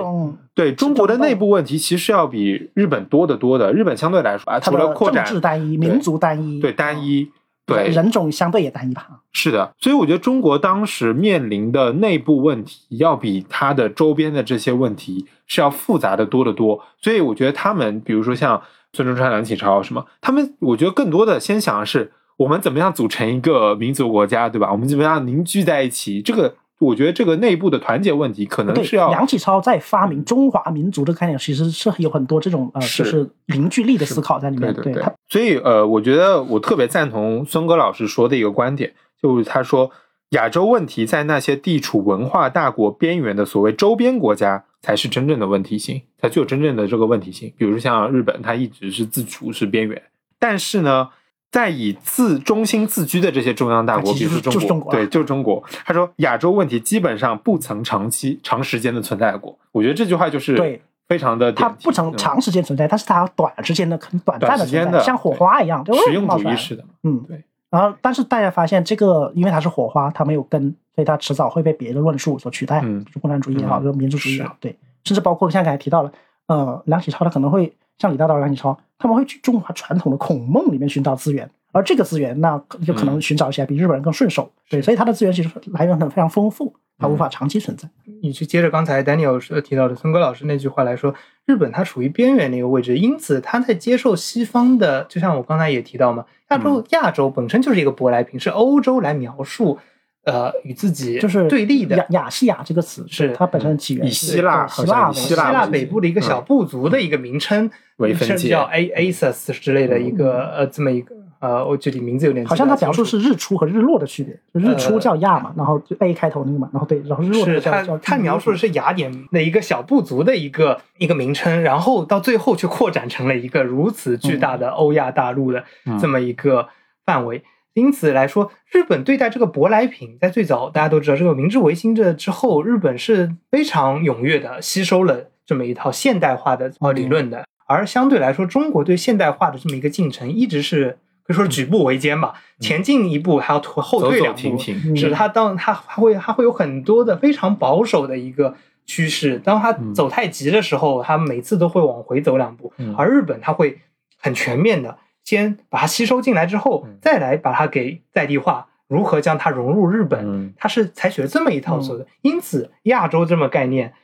对中国的内部问题，其实要比日本多得多的。日本相对来说啊，它除了扩展治单一、民族单一，对单一，对人种相对也单一吧。是的，所以我觉得中国当时面临的内部问题，要比它的周边的这些问题是要复杂的多得多。所以我觉得他们，比如说像孙中山、梁启超什么，他们我觉得更多的先想的是我们怎么样组成一个民族国家，对吧？我们怎么样凝聚在一起？这个我觉得这个内部的团结问题，可能对，是要梁启超在发明中华民族这个概念，其实是有很多这种呃，就是凝聚力的思考在里面。对对对他，所以呃，我觉得我特别赞同孙哥老师说的一个观点，就是他说亚洲问题在那些地处文化大国边缘的所谓周边国家才是真正的问题性，才具有真正的这个问题性。比如像日本，它一直是自处是边缘，但是呢。在以自中心自居的这些中央大国，啊其实比如说中就是中国啊对，就是中国。他说，亚洲问题基本上不曾长期、长时间的存在过。我觉得这句话就是对非常的它不曾嗯长时间存在，但是它短时间的很短暂的存在，时间的像火花一样，就实用主义式的。嗯，对。然后，但是大家发现这个，因为它是火花，它没有根，所以它迟早会被别的论述所取代，嗯就是共产主义也好，嗯就是民族主义也好，对，甚至包括像刚才提到了，呃，梁启超他可能会像李大钊、梁启超，他们会去中华传统的孔孟里面寻找资源，而这个资源那就可能寻找起来比日本人更顺手，对，所以它的资源其实来源很非常丰富，它无法长期存在。你去接着刚才 Daniel 说提到的孙哥老师那句话来说，日本它处于边缘的一个位置，因此它在接受西方的，就像我刚才也提到嘛，亚洲、嗯。亚洲本身就是一个舶来品，是欧洲来描述，呃，与自己就是对立的。亚亚细亚这个词，是它本身的起源以希腊希腊希希腊北部的一个小部族的一个名称，为分界叫 A Asus 之类的一个呃这么一个呃，我具体名字有点好像它表述是。是日出和日落的区别，就日出叫亚嘛，然后就 A 开头那个嘛，然后对，然后日落是他叫叫他描述的是雅典的一个小部族的一个一个名称，然后到最后却扩展成了一个如此巨大的欧亚大陆的嗯这么一个范围。因此来说，日本对待这个舶来品，在最早大家都知道，这个明治维新这之后，日本是非常踊跃的吸收了这么一套现代化的呃理论的。而相对来说，中国对现代化的这么一个进程，一直是可以说是举步维艰吧，前进一步还要退后退两步，停停，嗯。是它当它它会它会有很多的非常保守的一个趋势，当它嗯。走太急的时候，它每次都会往回走两步，嗯。而日本它会很全面的先把它吸收进来之后嗯，再来把它给在地化，如何将它融入日本，嗯。它是采取了这么一套嗯。策略，因此亚洲这么概念。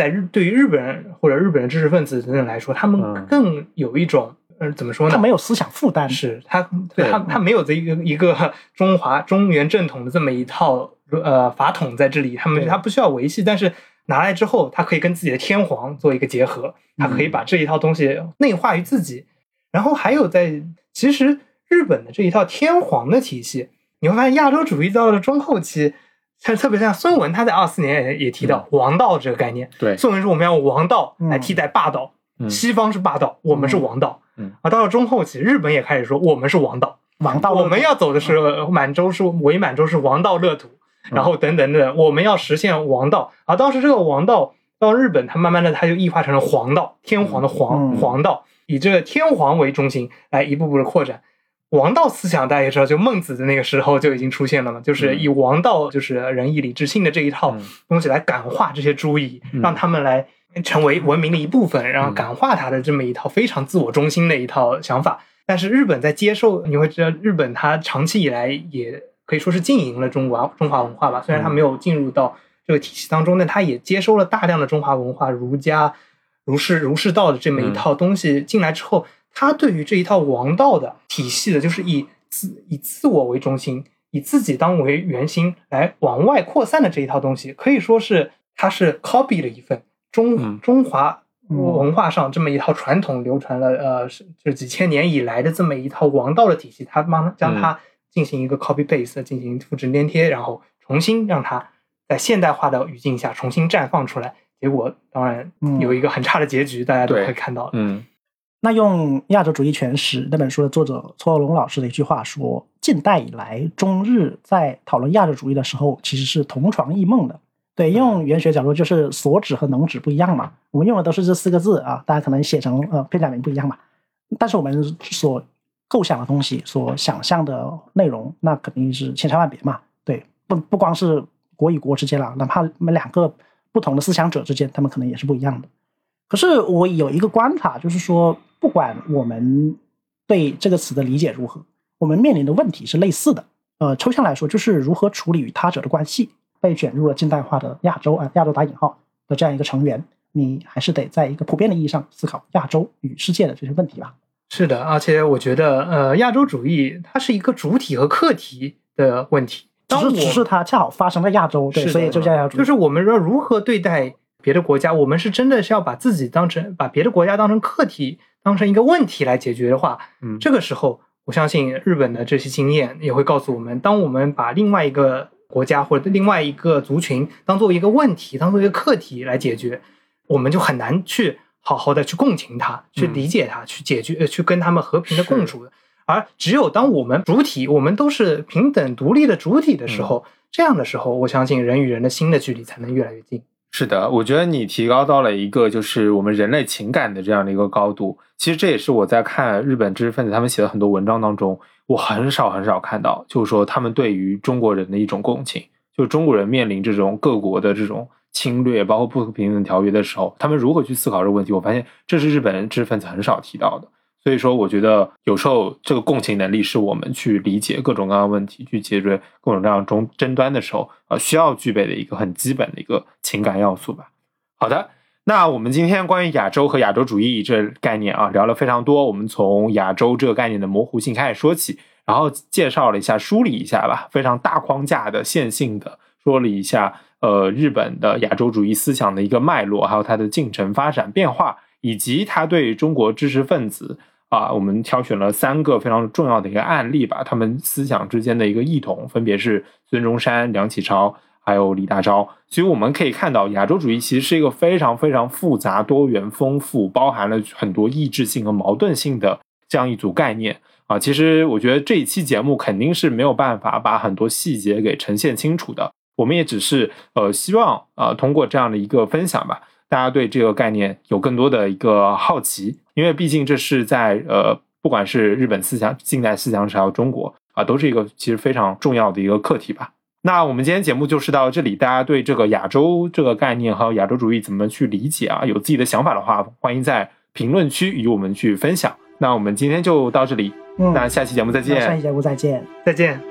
在日对于日本人或者日本的知识分子等等来说，他嗯们更有一种，呃，怎么说呢？他没有思想负担，是他，对他他没有这一个一个 中华中原正统的这么一套呃法统在这里，他们他不需要维系，但是拿来之后，他可以跟自己的天皇做一个结合，他可以把这一套东西内化于自己。然后还有在其实日本的这一套天皇的体系，你会发现亚洲主义到了中后期，像特别像孙文，他在二四年也也提到王道这个概念。对，孙文说我们要用王道来替代霸道，嗯西方是霸道，我们是王道。嗯啊，到了中后期，日本也开始说我们是王道，王道我们要走的是呃满洲是伪满洲是王道乐土，然后等等等，我们要实现王道。啊当时这个王道到日本，它慢慢的它就异化成了皇道，天皇的皇嗯皇道，以这个天皇为中心来一步步的扩展。王道思想大家也知道，就孟子的那个时候就已经出现了嘛，就是以王道就是仁义礼智信的这一套嗯。东西来感化这些诸夷，嗯。让他们来成为文明的一部分，然后感化他的这么一套非常自我中心的一套想法。但是日本在接受，你会知道，日本它长期以来也可以说是经营了中国中华文化吧，虽然它没有进入到这个体系当中，但它也接收了大量的中华文化、儒家、儒释、儒释道的这么一套东西进来之后，它对于这一套王道的体系的，就是以自以自我为中心，以自己当为圆心来往外扩散的这一套东西，可以说是他是 copy 了一份中、嗯中华嗯文化上这么一套传统流传了呃是就几千年以来的这么一套王道的体系，他帮将它进行一个 copy paste，进行复制粘贴，然后重新让它在现代化的语境下重新绽放出来。结果当然嗯有一个很差的结局，大家都对可以看到了。嗯那用《亚洲主义全史》那本书的作者搓龙老师的一句话说：“近代以来，中日在讨论亚洲主义的时候，其实是同床异梦的。”对，用语言学角度就是所指和能指不一样嘛。我们用的都是这四个字啊，大家可能写成呃片假名不一样嘛。但是我们所构想的东西，所想象的内容，那肯定是千差万别嘛。对，不不光是国与国之间了，哪怕我们两个不同的思想者之间，他们可能也是不一样的。可是我有一个观察，就是说，不管我们对这个词的理解如何，我们面临的问题是类似的。呃，抽象来说，就是如何处理与他者的关系。被卷入了近代化的亚洲啊，亚洲打引号的这样一个成员，你还是得在一个普遍的意义上思考亚洲与世界的这些问题吧。是的，而且我觉得，呃，亚洲主义它是一个主体和客体的问题。只是当我只是它恰好发生在亚洲，对，所以就叫亚洲主义。就是我们说如何对待别的国家，我们是真的是要把自己当成把别的国家当成客体，当成一个问题来解决的话，嗯这个时候我相信日本的这些经验也会告诉我们，当我们把另外一个国家或者另外一个族群当做一个问题，当做一个课题来解决，我们就很难去好好的去共情它，去理解它，去解决，呃，去跟他们和平的共处的。而只有当我们主体，我们都是平等独立的主体的时候，这样的时候，我相信人与人的心的距离才能越来越近。是的，我觉得你提高到了一个就是我们人类情感的这样的一个高度。其实这也是我在看日本知识分子他们写的很多文章当中，我很少很少看到，就是说他们对于中国人的一种共情，就中国人面临这种各国的这种侵略，包括不平等条约的时候，他们如何去思考这个问题。我发现这是日本人知识分子很少提到的。所以说，我觉得有时候这个共情能力是我们去理解各种各样的问题、去解决各种各样中争端的时候，呃，需要具备的一个很基本的一个情感要素吧。好的，那我们今天关于亚洲和亚洲主义这概念啊，聊了非常多。我们从亚洲这个概念的模糊性开始说起，然后介绍了一下、梳理一下吧，非常大框架的、线性的说了一下，呃，日本的亚洲主义思想的一个脉络，还有它的进程、发展、变化，以及它对中国知识分子。啊，我们挑选了三个非常重要的一个案例吧，他们思想之间的一个异同，分别是孙中山、梁启超，还有李大钊。所以我们可以看到，亚洲主义其实是一个非常非常复杂、多元、丰富，包含了很多意志性和矛盾性的这样一组概念啊。其实我觉得这一期节目肯定是没有办法把很多细节给呈现清楚的，我们也只是呃希望啊、呃、通过这样的一个分享吧。大家对这个概念有更多的一个好奇，因为毕竟这是在呃，不管是日本思想、近代思想史，还有中国啊，都是一个其实非常重要的一个课题吧。那我们今天节目就是到这里，大家对这个亚洲这个概念还有亚洲主义怎么去理解啊，有自己的想法的话，欢迎在评论区与我们去分享。那我们今天就到这里，嗯，那下期节目再见。下期节目再见。再见。